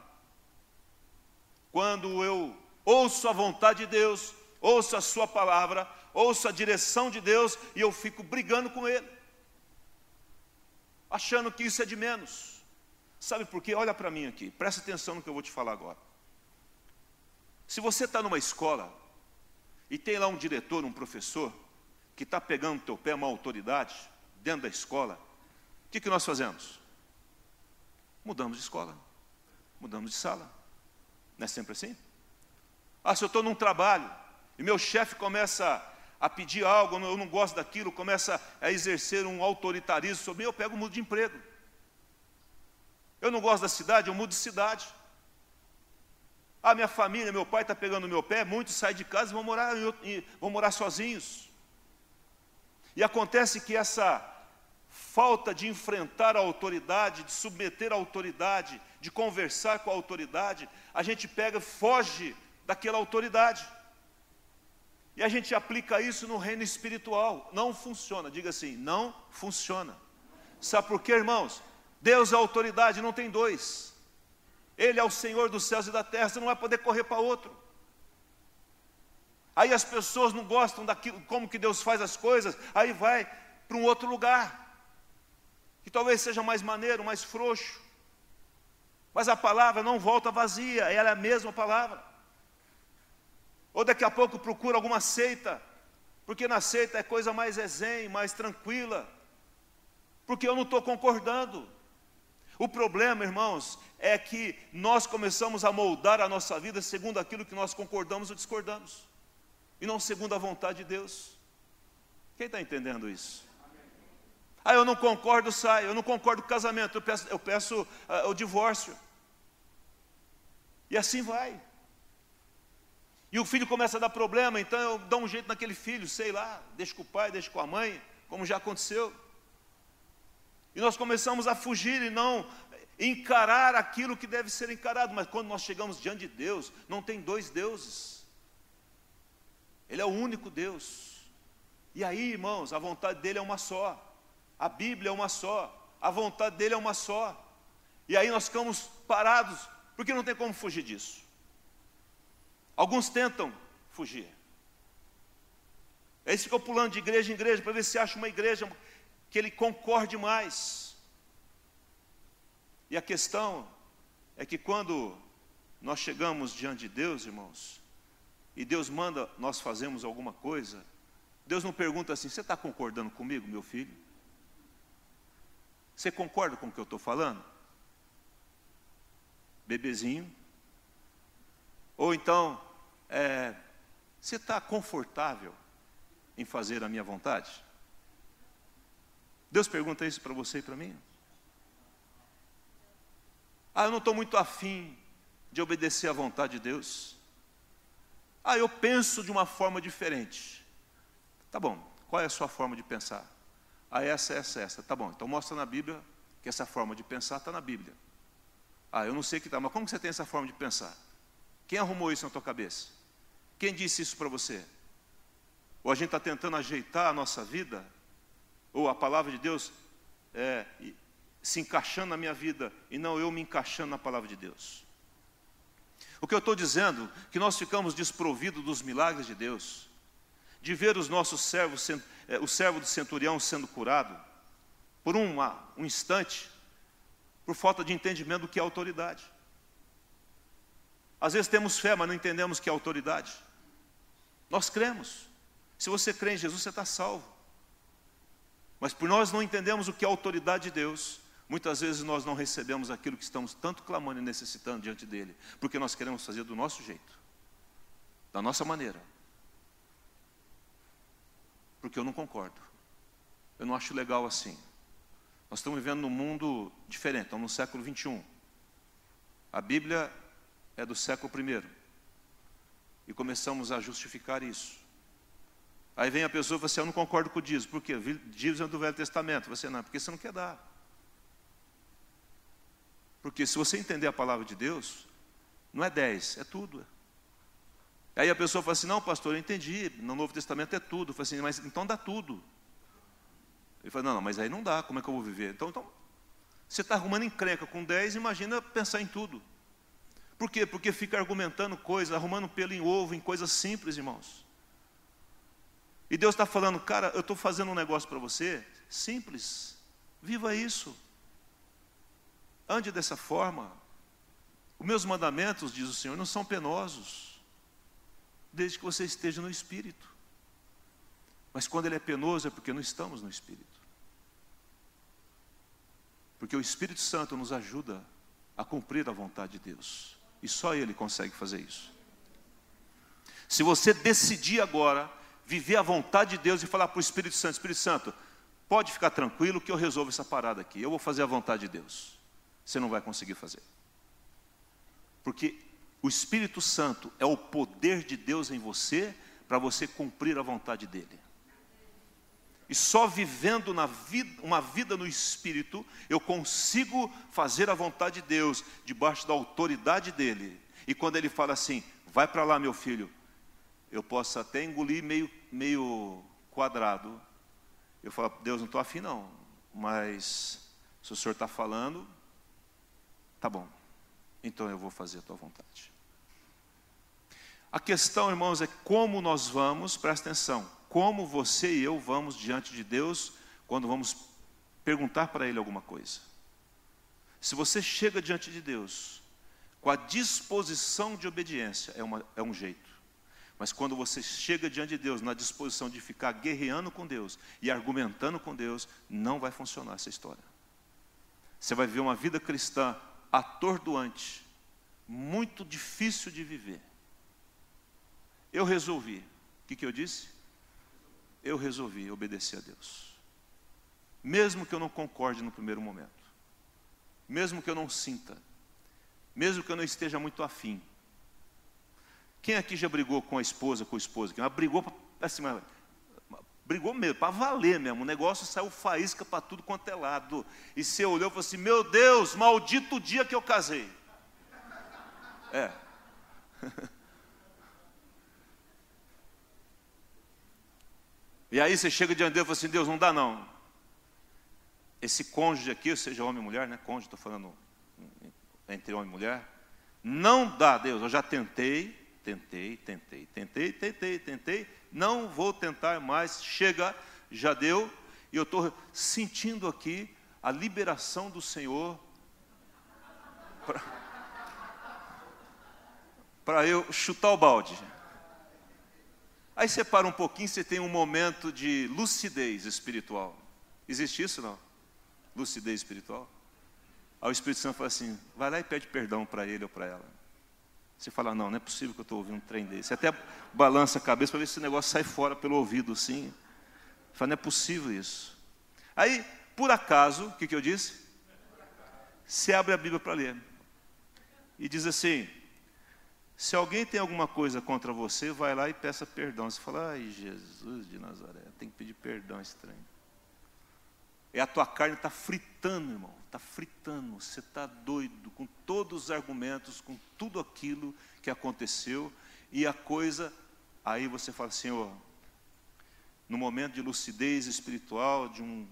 A: Quando eu ouço a vontade de Deus, ouço a Sua palavra, ouço a direção de Deus e eu fico brigando com Ele achando que isso é de menos. Sabe por quê? Olha para mim aqui, presta atenção no que eu vou te falar agora. Se você está numa escola e tem lá um diretor, um professor, que está pegando teu pé uma autoridade dentro da escola, o que, que nós fazemos? Mudamos de escola, mudamos de sala. Não é sempre assim? Ah, se eu estou num trabalho e meu chefe começa a pedir algo, eu não gosto daquilo, começa a exercer um autoritarismo sobre mim, eu pego mudo de emprego. Eu não gosto da cidade, eu mudo de cidade. A minha família, meu pai está pegando meu pé, muitos saem de casa e vão morar, vão morar sozinhos. E acontece que essa falta de enfrentar a autoridade, de submeter a autoridade, de conversar com a autoridade, a gente pega, foge daquela autoridade. E a gente aplica isso no reino espiritual. Não funciona. Diga assim: não funciona. Sabe por quê, irmãos? Deus é autoridade, não tem dois. Ele é o Senhor dos céus e da terra, você não vai poder correr para outro. Aí as pessoas não gostam daquilo, como que Deus faz as coisas, aí vai para um outro lugar, que talvez seja mais maneiro, mais frouxo. Mas a palavra não volta vazia, ela é a mesma palavra. Ou daqui a pouco procura alguma seita, porque na seita é coisa mais zen, mais tranquila, porque eu não estou concordando. O problema, irmãos, é que nós começamos a moldar a nossa vida segundo aquilo que nós concordamos ou discordamos, e não segundo a vontade de Deus. Quem está entendendo isso? Ah, eu não concordo, sai, eu não concordo com o casamento, eu peço, eu peço uh, o divórcio. E assim vai. E o filho começa a dar problema, então eu dou um jeito naquele filho, sei lá, deixo com o pai, deixo com a mãe, como já aconteceu. E nós começamos a fugir e não encarar aquilo que deve ser encarado, mas quando nós chegamos diante de Deus, não tem dois deuses. Ele é o único Deus. E aí, irmãos, a vontade dele é uma só. A Bíblia é uma só. A vontade dele é uma só. E aí nós ficamos parados, porque não tem como fugir disso. Alguns tentam fugir. Eles ficam pulando de igreja em igreja para ver se acha uma igreja que ele concorde mais. E a questão é que quando nós chegamos diante de Deus, irmãos, e Deus manda nós fazemos alguma coisa, Deus não pergunta assim: você está concordando comigo, meu filho? Você concorda com o que eu estou falando? Bebezinho, ou então, é, você está confortável em fazer a minha vontade? Deus pergunta isso para você e para mim. Ah, eu não estou muito afim de obedecer à vontade de Deus. Ah, eu penso de uma forma diferente. Tá bom, qual é a sua forma de pensar? Ah, essa, essa, essa. Tá bom, então mostra na Bíblia que essa forma de pensar está na Bíblia. Ah, eu não sei que está, mas como você tem essa forma de pensar? Quem arrumou isso na tua cabeça? Quem disse isso para você? Ou a gente está tentando ajeitar a nossa vida? Ou a palavra de Deus é, se encaixando na minha vida e não eu me encaixando na palavra de Deus? O que eu estou dizendo que nós ficamos desprovidos dos milagres de Deus, de ver os nossos servos, é, o servo do centurião sendo curado, por uma, um instante, por falta de entendimento do que é autoridade. Às vezes temos fé, mas não entendemos que é autoridade. Nós cremos. Se você crê em Jesus, você está salvo. Mas por nós não entendemos o que é autoridade de Deus, muitas vezes nós não recebemos aquilo que estamos tanto clamando e necessitando diante dele, porque nós queremos fazer do nosso jeito, da nossa maneira. Porque eu não concordo. Eu não acho legal assim. Nós estamos vivendo num mundo diferente, estamos no século 21. A Bíblia é do século I. E começamos a justificar isso. Aí vem a pessoa e fala assim, eu não concordo com o dízimo. Por quê? Dízimo é do Velho Testamento. Você não, porque você não quer dar. Porque se você entender a palavra de Deus, não é 10, é tudo. Aí a pessoa fala assim, não pastor, eu entendi, no Novo Testamento é tudo. Eu falo assim, mas então dá tudo. Ele fala, não, não, mas aí não dá, como é que eu vou viver? Então, então você está arrumando encrenca com 10, imagina pensar em tudo. Por quê? Porque fica argumentando coisas, arrumando pelo em ovo, em coisas simples, irmãos. E Deus está falando, cara, eu estou fazendo um negócio para você, simples, viva isso. Ande dessa forma. Os meus mandamentos, diz o Senhor, não são penosos, desde que você esteja no Espírito. Mas quando ele é penoso é porque não estamos no Espírito. Porque o Espírito Santo nos ajuda a cumprir a vontade de Deus. E só Ele consegue fazer isso. Se você decidir agora viver a vontade de Deus e falar para o Espírito Santo: Espírito Santo, pode ficar tranquilo que eu resolvo essa parada aqui. Eu vou fazer a vontade de Deus. Você não vai conseguir fazer. Porque o Espírito Santo é o poder de Deus em você para você cumprir a vontade dele. E só vivendo vida, uma vida no Espírito, eu consigo fazer a vontade de Deus, debaixo da autoridade dEle. E quando Ele fala assim, vai para lá meu filho, eu posso até engolir meio, meio quadrado. Eu falo, Deus, não estou afim não, mas se o Senhor está falando, tá bom, então eu vou fazer a tua vontade. A questão, irmãos, é como nós vamos, presta atenção, como você e eu vamos diante de Deus quando vamos perguntar para Ele alguma coisa. Se você chega diante de Deus com a disposição de obediência, é, uma, é um jeito. Mas quando você chega diante de Deus na disposição de ficar guerreando com Deus e argumentando com Deus, não vai funcionar essa história. Você vai viver uma vida cristã atordoante, muito difícil de viver. Eu resolvi. O que, que eu disse? Eu resolvi obedecer a Deus. Mesmo que eu não concorde no primeiro momento, mesmo que eu não sinta, mesmo que eu não esteja muito afim. Quem aqui já brigou com a esposa, com o esposo? Quem brigou assim, brigou mesmo, para valer mesmo. O negócio saiu faísca para tudo quanto é lado. E você olhou e falou assim: Meu Deus, maldito o dia que eu casei. É. [LAUGHS] E aí você chega diante de Deus e fala assim: Deus, não dá não. Esse cônjuge aqui, seja homem ou mulher, né? Cônjuge, estou falando entre homem e mulher. Não dá, Deus, eu já tentei, tentei, tentei, tentei, tentei, tentei, não vou tentar mais, chega, já deu, e eu estou sentindo aqui a liberação do Senhor para eu chutar o balde. Aí você para um pouquinho, você tem um momento de lucidez espiritual. Existe isso não? Lucidez espiritual? Aí o Espírito Santo fala assim: vai lá e pede perdão para ele ou para ela. Você fala: não, não é possível que eu estou ouvindo um trem desse. Você até balança a cabeça para ver se esse negócio sai fora pelo ouvido, sim. Fala: não é possível isso. Aí, por acaso, o que, que eu disse? Você abre a Bíblia para ler. E diz assim: se alguém tem alguma coisa contra você, vai lá e peça perdão. Você fala, ai Jesus de Nazaré, tem que pedir perdão estranho. E a tua carne está fritando, irmão, está fritando. Você está doido com todos os argumentos, com tudo aquilo que aconteceu. E a coisa, aí você fala, Senhor, no momento de lucidez espiritual, de um,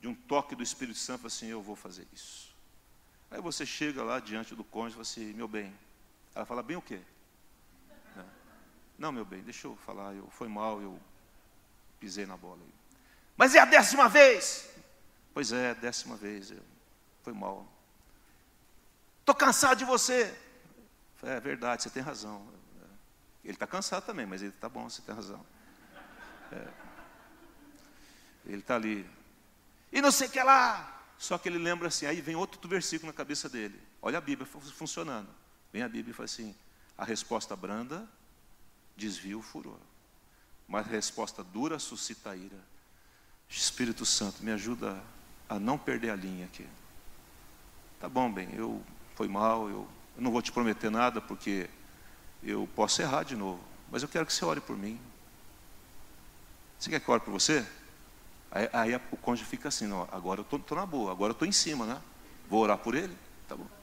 A: de um toque do Espírito Santo, assim, eu vou fazer isso. Aí você chega lá diante do cônjuge e fala assim, meu bem, ela fala, bem o quê? Não, meu bem, deixa eu falar, eu, foi mal, eu pisei na bola. Mas é a décima vez. Pois é, décima vez, eu, foi mal. Estou cansado de você. É verdade, você tem razão. Ele está cansado também, mas ele está bom, você tem razão. É. Ele está ali. E não sei o que lá. Só que ele lembra assim, aí vem outro versículo na cabeça dele. Olha a Bíblia funcionando. Vem a Bíblia e fala assim: a resposta branda desvia o furor, mas a resposta dura suscita a ira. Espírito Santo, me ajuda a não perder a linha aqui. Tá bom, bem, eu foi mal, eu, eu não vou te prometer nada porque eu posso errar de novo, mas eu quero que você ore por mim. Você quer que eu ore por você? Aí, aí o cônjuge fica assim, não, agora eu estou na boa, agora eu estou em cima, né? Vou orar por ele? Tá bom.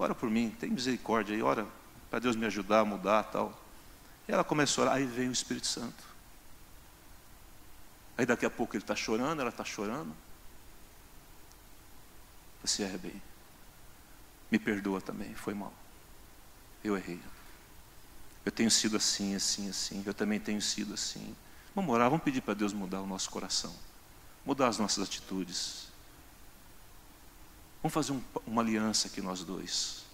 A: Ora por mim, tem misericórdia aí, ora para Deus me ajudar a mudar tal. E ela começou a orar, aí vem o Espírito Santo. Aí daqui a pouco ele está chorando, ela está chorando. Você é bem. Me perdoa também, foi mal. Eu errei. Eu tenho sido assim, assim, assim. Eu também tenho sido assim. Vamos orar, vamos pedir para Deus mudar o nosso coração, mudar as nossas atitudes. Vamos fazer um, uma aliança aqui nós dois,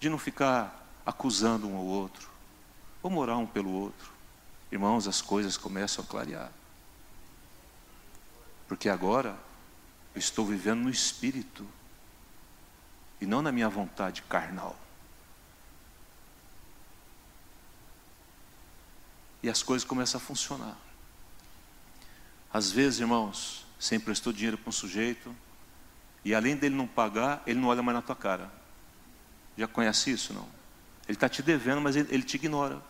A: de não ficar acusando um ao outro. Vamos orar um pelo outro. Irmãos, as coisas começam a clarear. Porque agora eu estou vivendo no espírito e não na minha vontade carnal. e as coisas começam a funcionar. Às vezes, irmãos, você emprestou dinheiro para um sujeito e além dele não pagar, ele não olha mais na tua cara. Já conhece isso, não? Ele está te devendo, mas ele, ele, te ignora.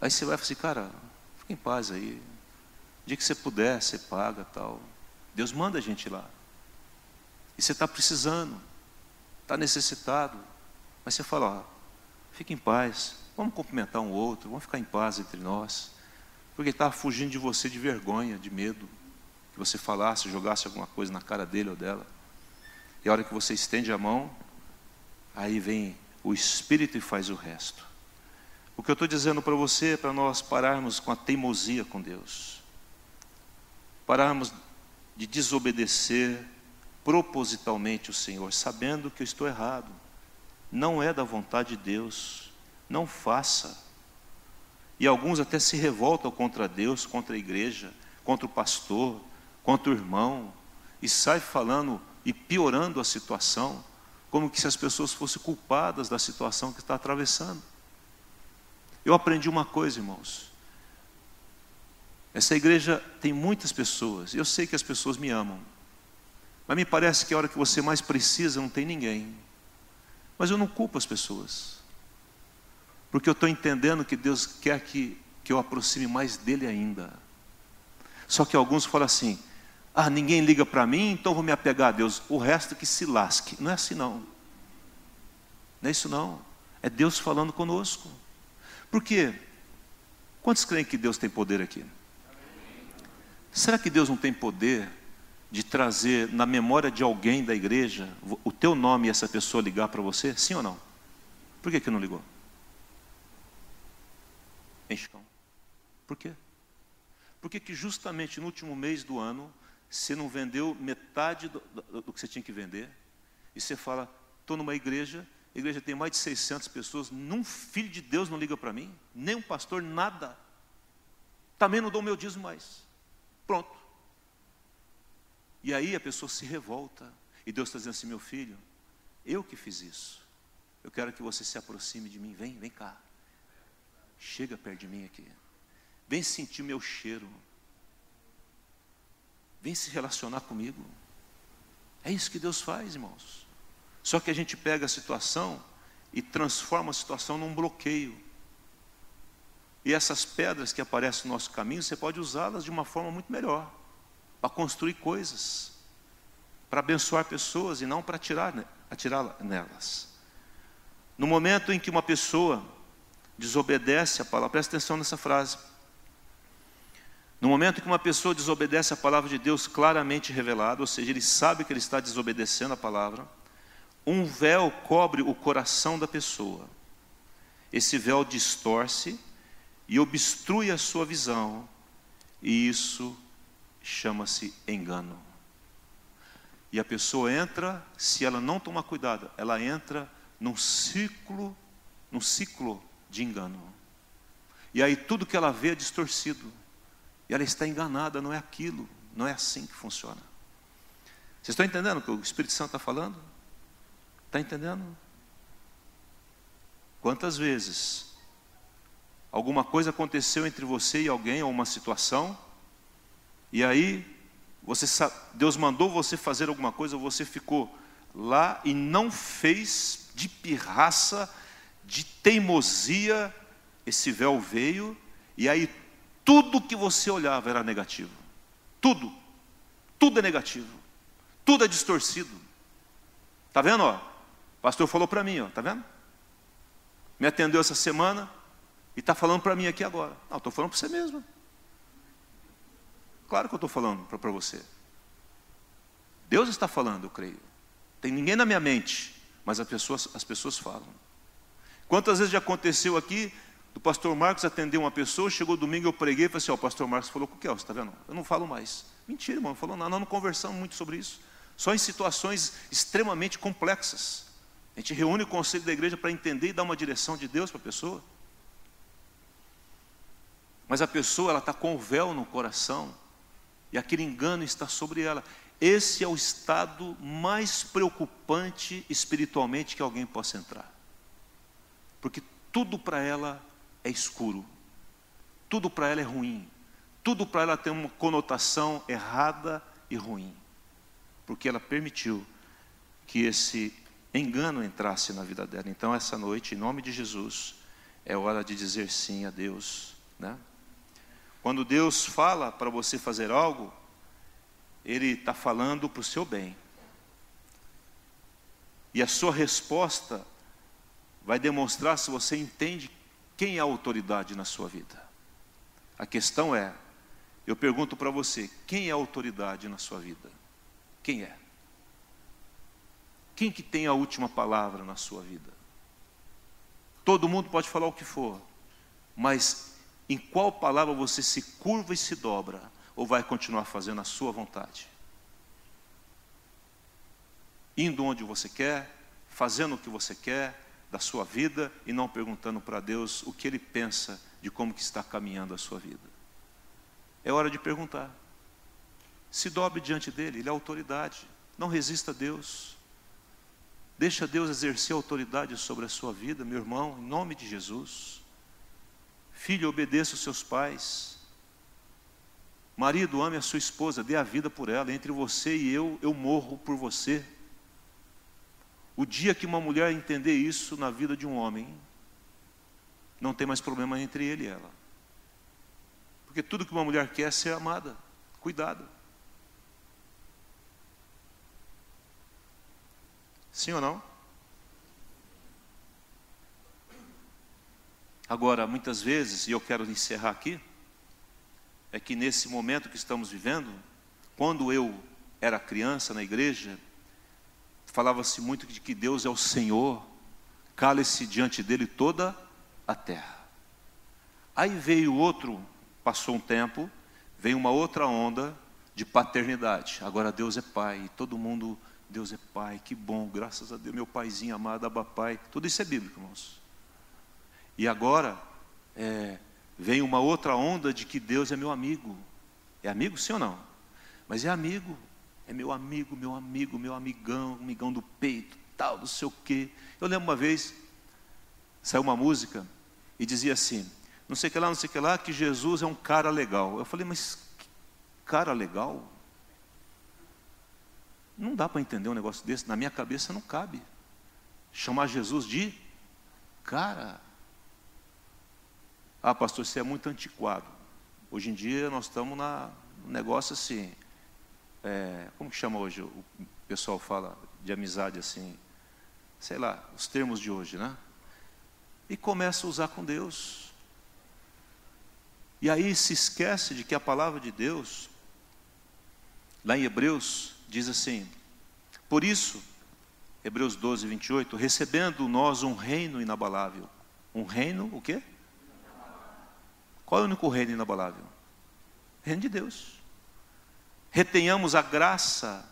A: Aí você vai falar assim, cara, fica em paz aí. O dia que você puder, você paga tal. Deus manda a gente lá. E você está precisando, está necessitado. Mas você fala, ó, fica em paz, Vamos cumprimentar um outro, vamos ficar em paz entre nós. Porque ele estava fugindo de você de vergonha, de medo. Que você falasse, jogasse alguma coisa na cara dele ou dela. E a hora que você estende a mão, aí vem o Espírito e faz o resto. O que eu estou dizendo para você é para nós pararmos com a teimosia com Deus. Pararmos de desobedecer propositalmente o Senhor, sabendo que eu estou errado. Não é da vontade de Deus. Não faça. E alguns até se revoltam contra Deus, contra a igreja, contra o pastor, contra o irmão, e sai falando e piorando a situação, como que se as pessoas fossem culpadas da situação que está atravessando. Eu aprendi uma coisa, irmãos. Essa igreja tem muitas pessoas, eu sei que as pessoas me amam, mas me parece que a hora que você mais precisa não tem ninguém. Mas eu não culpo as pessoas. Porque eu estou entendendo que Deus quer que, que eu aproxime mais dele ainda. Só que alguns falam assim: ah, ninguém liga para mim, então vou me apegar a Deus. O resto que se lasque. Não é assim não. Não é isso não. É Deus falando conosco. Por quê? Quantos creem que Deus tem poder aqui? Será que Deus não tem poder de trazer na memória de alguém da igreja o teu nome e essa pessoa ligar para você? Sim ou não? Por que, que não ligou? Enchão. Por quê? Porque que justamente no último mês do ano, você não vendeu metade do, do, do que você tinha que vender, e você fala, estou numa igreja, a igreja tem mais de 600 pessoas, num filho de Deus não liga para mim, nem um pastor, nada. Também não dou meu dízimo mais. Pronto. E aí a pessoa se revolta, e Deus está dizendo assim, meu filho, eu que fiz isso. Eu quero que você se aproxime de mim, vem, vem cá. Chega perto de mim aqui. Vem sentir meu cheiro. Vem se relacionar comigo. É isso que Deus faz, irmãos. Só que a gente pega a situação e transforma a situação num bloqueio. E essas pedras que aparecem no nosso caminho, você pode usá-las de uma forma muito melhor para construir coisas, para abençoar pessoas e não para atirar, atirar nelas. No momento em que uma pessoa desobedece a palavra, presta atenção nessa frase. No momento que uma pessoa desobedece a palavra de Deus claramente revelada, ou seja, ele sabe que ele está desobedecendo a palavra, um véu cobre o coração da pessoa. Esse véu distorce e obstrui a sua visão, e isso chama-se engano. E a pessoa entra, se ela não tomar cuidado, ela entra num ciclo, num ciclo de engano. E aí tudo que ela vê é distorcido. Ela está enganada, não é aquilo, não é assim que funciona. Vocês estão entendendo o que o Espírito Santo está falando? Está entendendo? Quantas vezes alguma coisa aconteceu entre você e alguém, ou uma situação, e aí você Deus mandou você fazer alguma coisa, você ficou lá e não fez de pirraça, de teimosia, esse véu veio, e aí tudo que você olhava era negativo. Tudo. Tudo é negativo. Tudo é distorcido. Tá vendo, ó? O pastor falou para mim, ó, tá vendo? Me atendeu essa semana e está falando para mim aqui agora. Não, estou falando para você mesmo. Claro que eu estou falando para você. Deus está falando, eu creio. Tem ninguém na minha mente, mas as pessoas, as pessoas falam. Quantas vezes já aconteceu aqui do pastor Marcos atender uma pessoa, chegou domingo, eu preguei e falei assim, ó, o pastor Marcos falou com o Kelso, está vendo? Eu não falo mais. Mentira, irmão, falou nada, nós não conversamos muito sobre isso. Só em situações extremamente complexas. A gente reúne o conselho da igreja para entender e dar uma direção de Deus para a pessoa. Mas a pessoa ela está com o véu no coração e aquele engano está sobre ela. Esse é o estado mais preocupante espiritualmente que alguém possa entrar. Porque tudo para ela é escuro. Tudo para ela é ruim. Tudo para ela tem uma conotação errada e ruim. Porque ela permitiu que esse engano entrasse na vida dela. Então, essa noite, em nome de Jesus, é hora de dizer sim a Deus. Né? Quando Deus fala para você fazer algo, Ele está falando para o seu bem. E a sua resposta vai demonstrar se você entende quem é a autoridade na sua vida? A questão é, eu pergunto para você, quem é a autoridade na sua vida? Quem é? Quem que tem a última palavra na sua vida? Todo mundo pode falar o que for, mas em qual palavra você se curva e se dobra, ou vai continuar fazendo a sua vontade? Indo onde você quer, fazendo o que você quer, da sua vida e não perguntando para Deus o que Ele pensa de como que está caminhando a sua vida. É hora de perguntar. Se dobre diante dele, ele é autoridade. Não resista a Deus. Deixa Deus exercer autoridade sobre a sua vida, meu irmão, em nome de Jesus. Filho, obedeça os seus pais. Marido, ame a sua esposa, dê a vida por ela. Entre você e eu, eu morro por você. O dia que uma mulher entender isso na vida de um homem, não tem mais problema entre ele e ela. Porque tudo que uma mulher quer é ser amada, cuidada. Sim ou não? Agora, muitas vezes, e eu quero encerrar aqui, é que nesse momento que estamos vivendo, quando eu era criança na igreja, falava-se muito de que Deus é o Senhor, cale-se diante dele toda a terra. Aí veio outro, passou um tempo, veio uma outra onda de paternidade. Agora Deus é pai, todo mundo, Deus é pai, que bom, graças a Deus, meu paizinho amado, abapai, tudo isso é bíblico, irmãos. E agora é, vem uma outra onda de que Deus é meu amigo. É amigo, sim ou não? Mas é amigo. É meu amigo, meu amigo, meu amigão, amigão do peito, tal, não sei o quê. Eu lembro uma vez, saiu uma música e dizia assim, não sei o que lá, não sei o que lá, que Jesus é um cara legal. Eu falei, mas cara legal? Não dá para entender um negócio desse, na minha cabeça não cabe. Chamar Jesus de cara. Ah, pastor, você é muito antiquado. Hoje em dia nós estamos na, um negócio assim, é, como que chama hoje? O pessoal fala de amizade assim, sei lá, os termos de hoje, né? E começa a usar com Deus. E aí se esquece de que a palavra de Deus, lá em Hebreus, diz assim: Por isso, Hebreus 12, 28, recebendo nós um reino inabalável. Um reino, o quê? Qual é o único reino inabalável? Reino de Deus retenhamos a graça.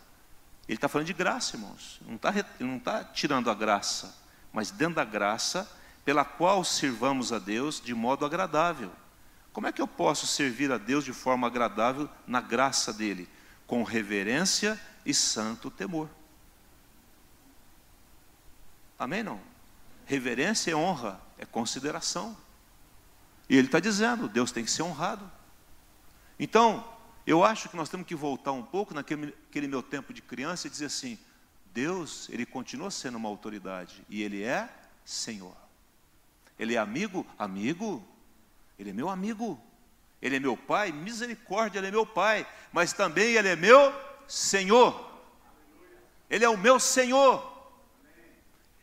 A: Ele está falando de graça, irmãos. Não está, não está tirando a graça, mas dando a graça pela qual sirvamos a Deus de modo agradável, Como é que eu posso servir a Deus de forma agradável na graça dele? Com reverência e santo temor. Amém? Não? Reverência é honra, é consideração. E ele está dizendo: Deus tem que ser honrado. Então, eu acho que nós temos que voltar um pouco naquele meu tempo de criança e dizer assim: Deus, Ele continua sendo uma autoridade e Ele é Senhor. Ele é amigo? Amigo. Ele é meu amigo. Ele é meu pai? Misericórdia, Ele é meu pai. Mas também Ele é meu Senhor. Ele é o meu Senhor.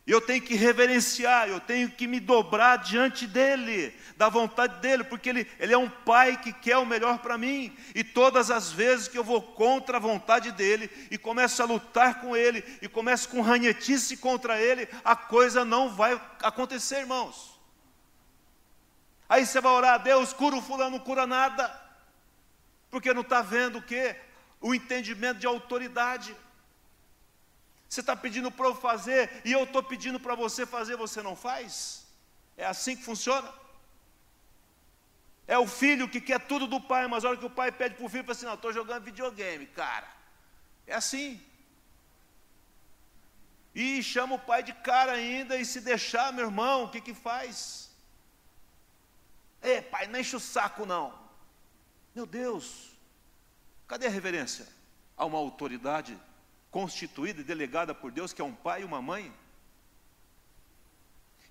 A: Eu tenho que reverenciar, eu tenho que me dobrar diante dEle, da vontade dEle, porque Ele, ele é um Pai que quer o melhor para mim. E todas as vezes que eu vou contra a vontade dEle, e começo a lutar com Ele, e começo com ranhetice contra Ele, a coisa não vai acontecer, irmãos. Aí você vai orar, Deus cura o fulano, não cura nada, porque não está vendo o que? O entendimento de autoridade. Você está pedindo para eu fazer e eu estou pedindo para você fazer, você não faz? É assim que funciona? É o filho que quer tudo do pai, mas a hora que o pai pede para o filho, fala assim: Não, estou jogando videogame, cara. É assim. E chama o pai de cara ainda, e se deixar, meu irmão, o que que faz? É, pai, não enche o saco, não. Meu Deus, cadê a reverência? Há uma autoridade constituída e delegada por Deus, que é um pai e uma mãe.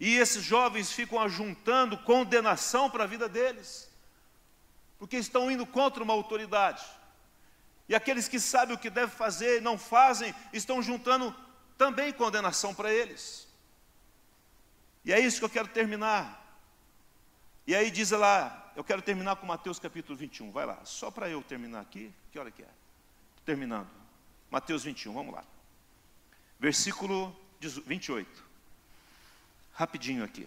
A: E esses jovens ficam ajuntando condenação para a vida deles, porque estão indo contra uma autoridade. E aqueles que sabem o que devem fazer e não fazem, estão juntando também condenação para eles. E é isso que eu quero terminar. E aí diz lá, eu quero terminar com Mateus capítulo 21, vai lá, só para eu terminar aqui, que hora que é? Terminando. Mateus 21, vamos lá. Versículo 28. Rapidinho aqui.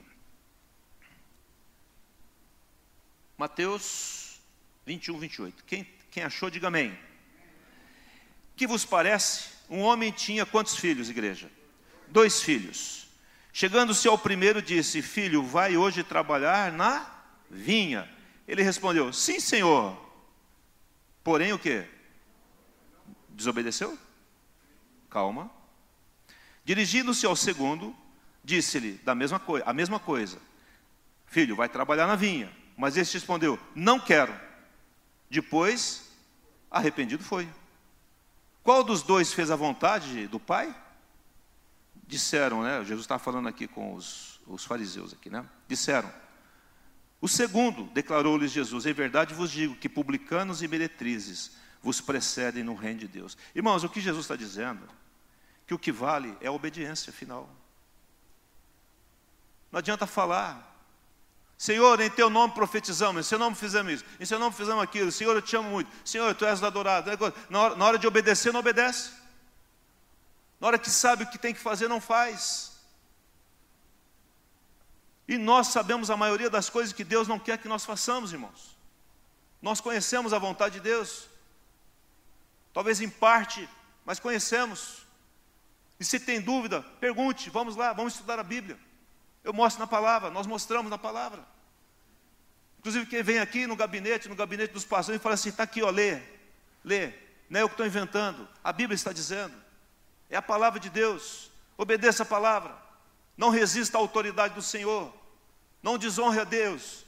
A: Mateus 21, 28. Quem, quem achou, diga amém. Que vos parece? Um homem tinha quantos filhos, igreja? Dois filhos. Chegando-se ao primeiro, disse: Filho, vai hoje trabalhar na vinha. Ele respondeu: Sim, senhor. Porém, o que? Desobedeceu? Calma. Dirigindo-se ao segundo, disse-lhe da mesma coisa, a mesma coisa. Filho, vai trabalhar na vinha. Mas este respondeu: Não quero. Depois, arrependido foi. Qual dos dois fez a vontade do pai? Disseram, né? Jesus está falando aqui com os, os fariseus aqui, né? Disseram. O segundo, declarou-lhes Jesus: Em verdade vos digo que publicanos e meretrizes vos precedem no reino de Deus. Irmãos, o que Jesus está dizendo? Que o que vale é a obediência final. Não adianta falar. Senhor, em teu nome profetizamos, em seu nome fizemos isso, em seu nome fizemos aquilo, Senhor, eu te amo muito, Senhor, tu és adorado. Na hora, na hora de obedecer, não obedece. Na hora que sabe o que tem que fazer, não faz. E nós sabemos a maioria das coisas que Deus não quer que nós façamos, irmãos. Nós conhecemos a vontade de Deus talvez em parte, mas conhecemos. E se tem dúvida, pergunte, vamos lá, vamos estudar a Bíblia. Eu mostro na palavra, nós mostramos na palavra. Inclusive, quem vem aqui no gabinete, no gabinete dos pastores, e fala assim: está aqui, ó, lê, lê. Não é eu que estou inventando, a Bíblia está dizendo. É a palavra de Deus. Obedeça a palavra. Não resista à autoridade do Senhor. Não desonre a Deus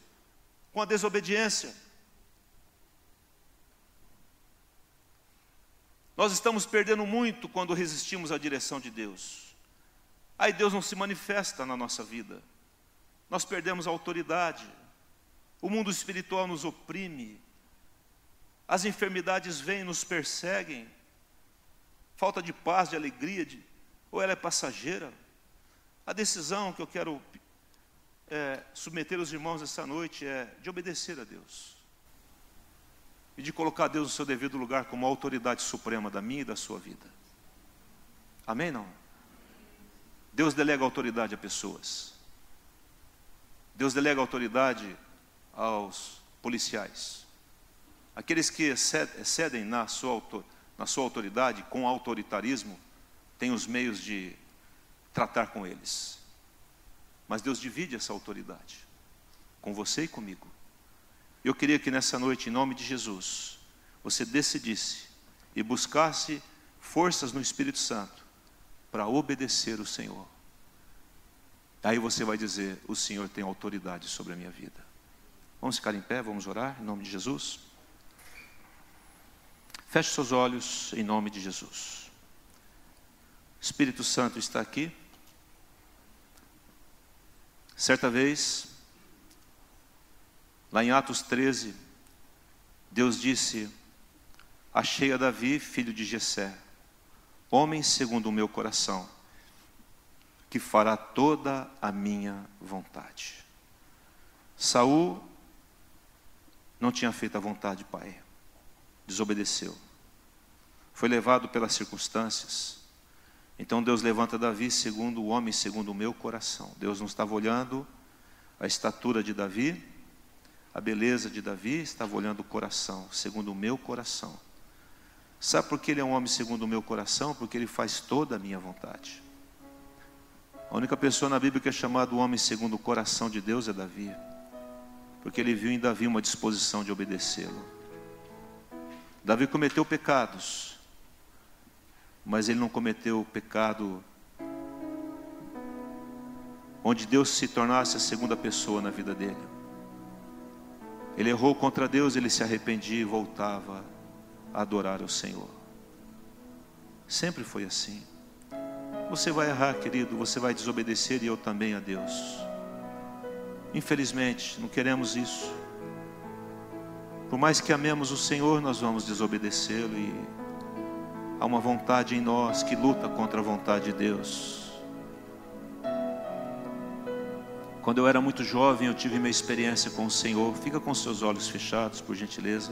A: com a desobediência. Nós estamos perdendo muito quando resistimos à direção de Deus. Aí Deus não se manifesta na nossa vida. Nós perdemos a autoridade. O mundo espiritual nos oprime. As enfermidades vêm e nos perseguem. Falta de paz, de alegria, de, ou ela é passageira. A decisão que eu quero é, submeter os irmãos essa noite é de obedecer a Deus e de colocar Deus no seu devido lugar como autoridade suprema da minha e da sua vida. Amém? Não? Deus delega autoridade a pessoas. Deus delega autoridade aos policiais. Aqueles que excedem na sua, na sua autoridade com autoritarismo, têm os meios de tratar com eles. Mas Deus divide essa autoridade com você e comigo. Eu queria que nessa noite, em nome de Jesus, você decidisse e buscasse forças no Espírito Santo para obedecer o Senhor. Aí você vai dizer: O Senhor tem autoridade sobre a minha vida. Vamos ficar em pé, vamos orar em nome de Jesus. Feche seus olhos em nome de Jesus. Espírito Santo está aqui. Certa vez, lá em Atos 13, Deus disse: Achei a Davi, filho de Jessé, homem segundo o meu coração, que fará toda a minha vontade. Saul não tinha feito a vontade do pai, desobedeceu, foi levado pelas circunstâncias. Então Deus levanta Davi segundo o homem, segundo o meu coração. Deus não estava olhando a estatura de Davi, a beleza de Davi, estava olhando o coração, segundo o meu coração. Sabe por que ele é um homem segundo o meu coração? Porque ele faz toda a minha vontade. A única pessoa na Bíblia que é chamado homem segundo o coração de Deus é Davi porque ele viu em Davi uma disposição de obedecê-lo. Davi cometeu pecados, mas ele não cometeu pecado onde Deus se tornasse a segunda pessoa na vida dele. Ele errou contra Deus, ele se arrependia e voltava a adorar o Senhor. Sempre foi assim. Você vai errar, querido, você vai desobedecer e eu também a Deus. Infelizmente, não queremos isso. Por mais que amemos o Senhor, nós vamos desobedecê-lo e há uma vontade em nós que luta contra a vontade de Deus. Quando eu era muito jovem, eu tive minha experiência com o Senhor. Fica com seus olhos fechados, por gentileza.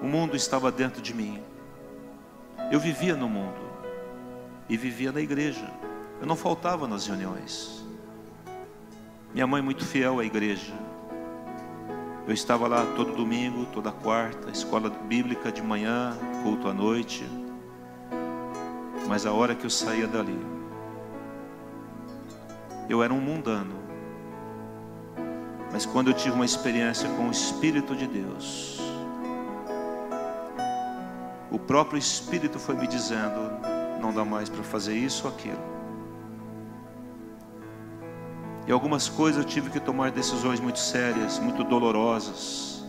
A: O mundo estava dentro de mim. Eu vivia no mundo e vivia na igreja. Eu não faltava nas reuniões. Minha mãe muito fiel à igreja. Eu estava lá todo domingo, toda quarta, escola bíblica de manhã, culto à noite. Mas a hora que eu saía dali, eu era um mundano. Mas quando eu tive uma experiência com o Espírito de Deus, o próprio Espírito foi me dizendo: não dá mais para fazer isso ou aquilo. E algumas coisas eu tive que tomar decisões muito sérias, muito dolorosas.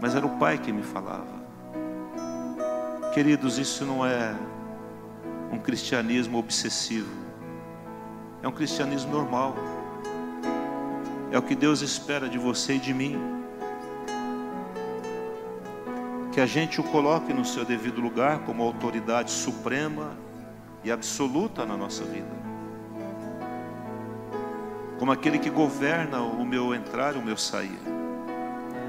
A: Mas era o Pai que me falava. Queridos, isso não é um cristianismo obsessivo. É um cristianismo normal. É o que Deus espera de você e de mim. Que a gente o coloque no seu devido lugar como autoridade suprema e absoluta na nossa vida como aquele que governa o meu entrar, o meu sair,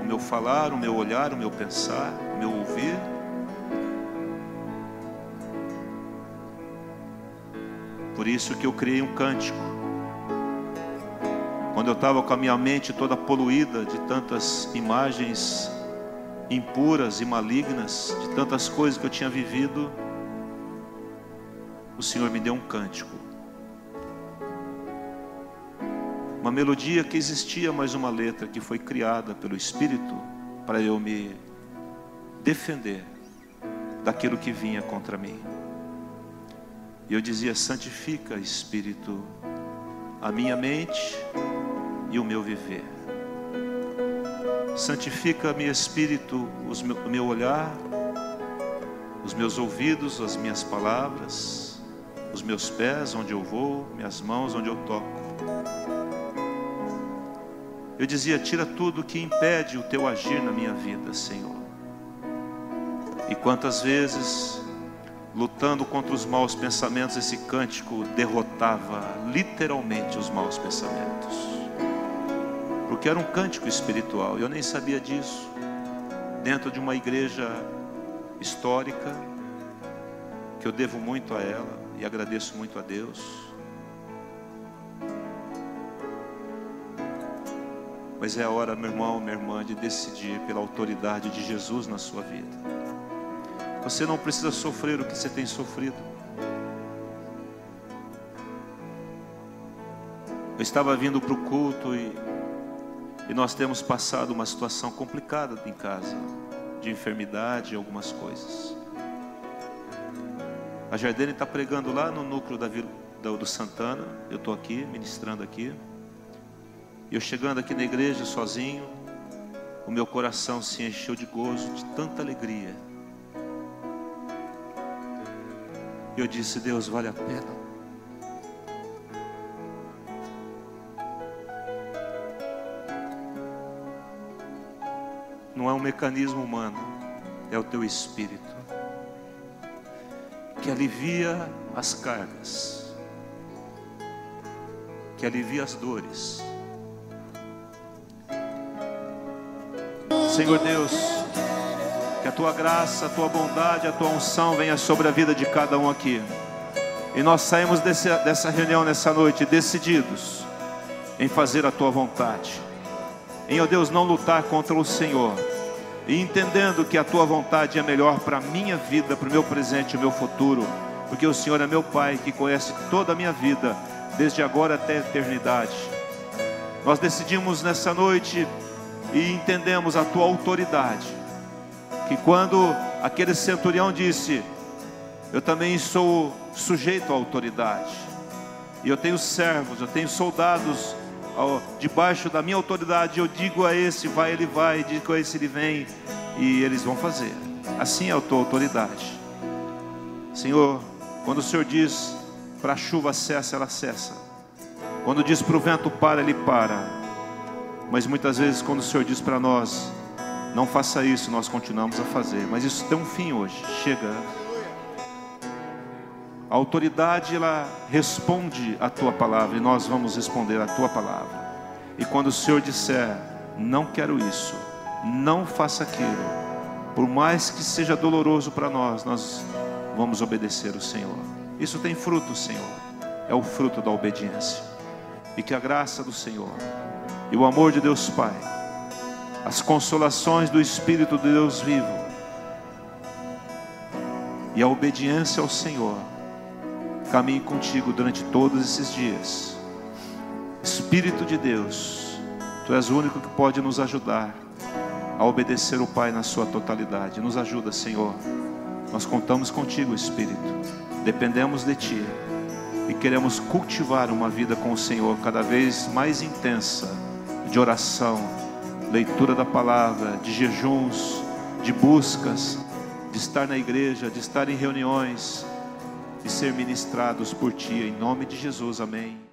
A: o meu falar, o meu olhar, o meu pensar, o meu ouvir. Por isso que eu criei um cântico. Quando eu estava com a minha mente toda poluída de tantas imagens impuras e malignas, de tantas coisas que eu tinha vivido, o Senhor me deu um cântico uma melodia que existia, mas uma letra que foi criada pelo Espírito para eu me defender daquilo que vinha contra mim. E eu dizia: santifica, Espírito, a minha mente e o meu viver. Santifica, meu Espírito, o meu olhar, os meus ouvidos, as minhas palavras, os meus pés onde eu vou, minhas mãos onde eu toco. Eu dizia: tira tudo que impede o teu agir na minha vida, Senhor. E quantas vezes, lutando contra os maus pensamentos, esse cântico derrotava literalmente os maus pensamentos. Porque era um cântico espiritual, eu nem sabia disso. Dentro de uma igreja histórica, que eu devo muito a ela e agradeço muito a Deus. Mas é a hora, meu irmão, minha irmã, de decidir pela autoridade de Jesus na sua vida. Você não precisa sofrer o que você tem sofrido. Eu estava vindo para o culto e, e nós temos passado uma situação complicada em casa, de enfermidade e algumas coisas. A Jardine está pregando lá no núcleo da, do, do Santana, eu estou aqui, ministrando aqui. E eu chegando aqui na igreja sozinho, o meu coração se encheu de gozo, de tanta alegria. E eu disse: Deus, vale a pena. Não é um mecanismo humano, é o teu espírito que alivia as cargas, que alivia as dores. Senhor Deus, que a tua graça, a tua bondade, a tua unção venha sobre a vida de cada um aqui. E nós saímos desse, dessa reunião nessa noite decididos em fazer a tua vontade, em, ó Deus, não lutar contra o Senhor, e entendendo que a tua vontade é melhor para a minha vida, para o meu presente e o meu futuro, porque o Senhor é meu Pai que conhece toda a minha vida, desde agora até a eternidade. Nós decidimos nessa noite e entendemos a tua autoridade, que quando aquele centurião disse: Eu também sou sujeito à autoridade, e eu tenho servos, eu tenho soldados debaixo da minha autoridade, eu digo a esse vai, ele vai, digo a esse ele vem, e eles vão fazer. Assim é a tua autoridade. Senhor, quando o Senhor diz para a chuva cessa, ela cessa. Quando diz para o vento para, ele para. Mas muitas vezes quando o Senhor diz para nós, não faça isso, nós continuamos a fazer. Mas isso tem um fim hoje. Chega. A autoridade ela responde a tua palavra e nós vamos responder a tua palavra. E quando o Senhor disser, não quero isso, não faça aquilo, por mais que seja doloroso para nós, nós vamos obedecer o Senhor. Isso tem fruto, Senhor, é o fruto da obediência. E que a graça do Senhor e o amor de Deus Pai, as consolações do Espírito de Deus vivo e a obediência ao Senhor caminhe contigo durante todos esses dias. Espírito de Deus, Tu és o único que pode nos ajudar a obedecer o Pai na sua totalidade. Nos ajuda, Senhor. Nós contamos contigo, Espírito. Dependemos de Ti e queremos cultivar uma vida com o Senhor cada vez mais intensa de oração, leitura da palavra, de jejuns, de buscas, de estar na igreja, de estar em reuniões e ser ministrados por Ti, em nome de Jesus, amém.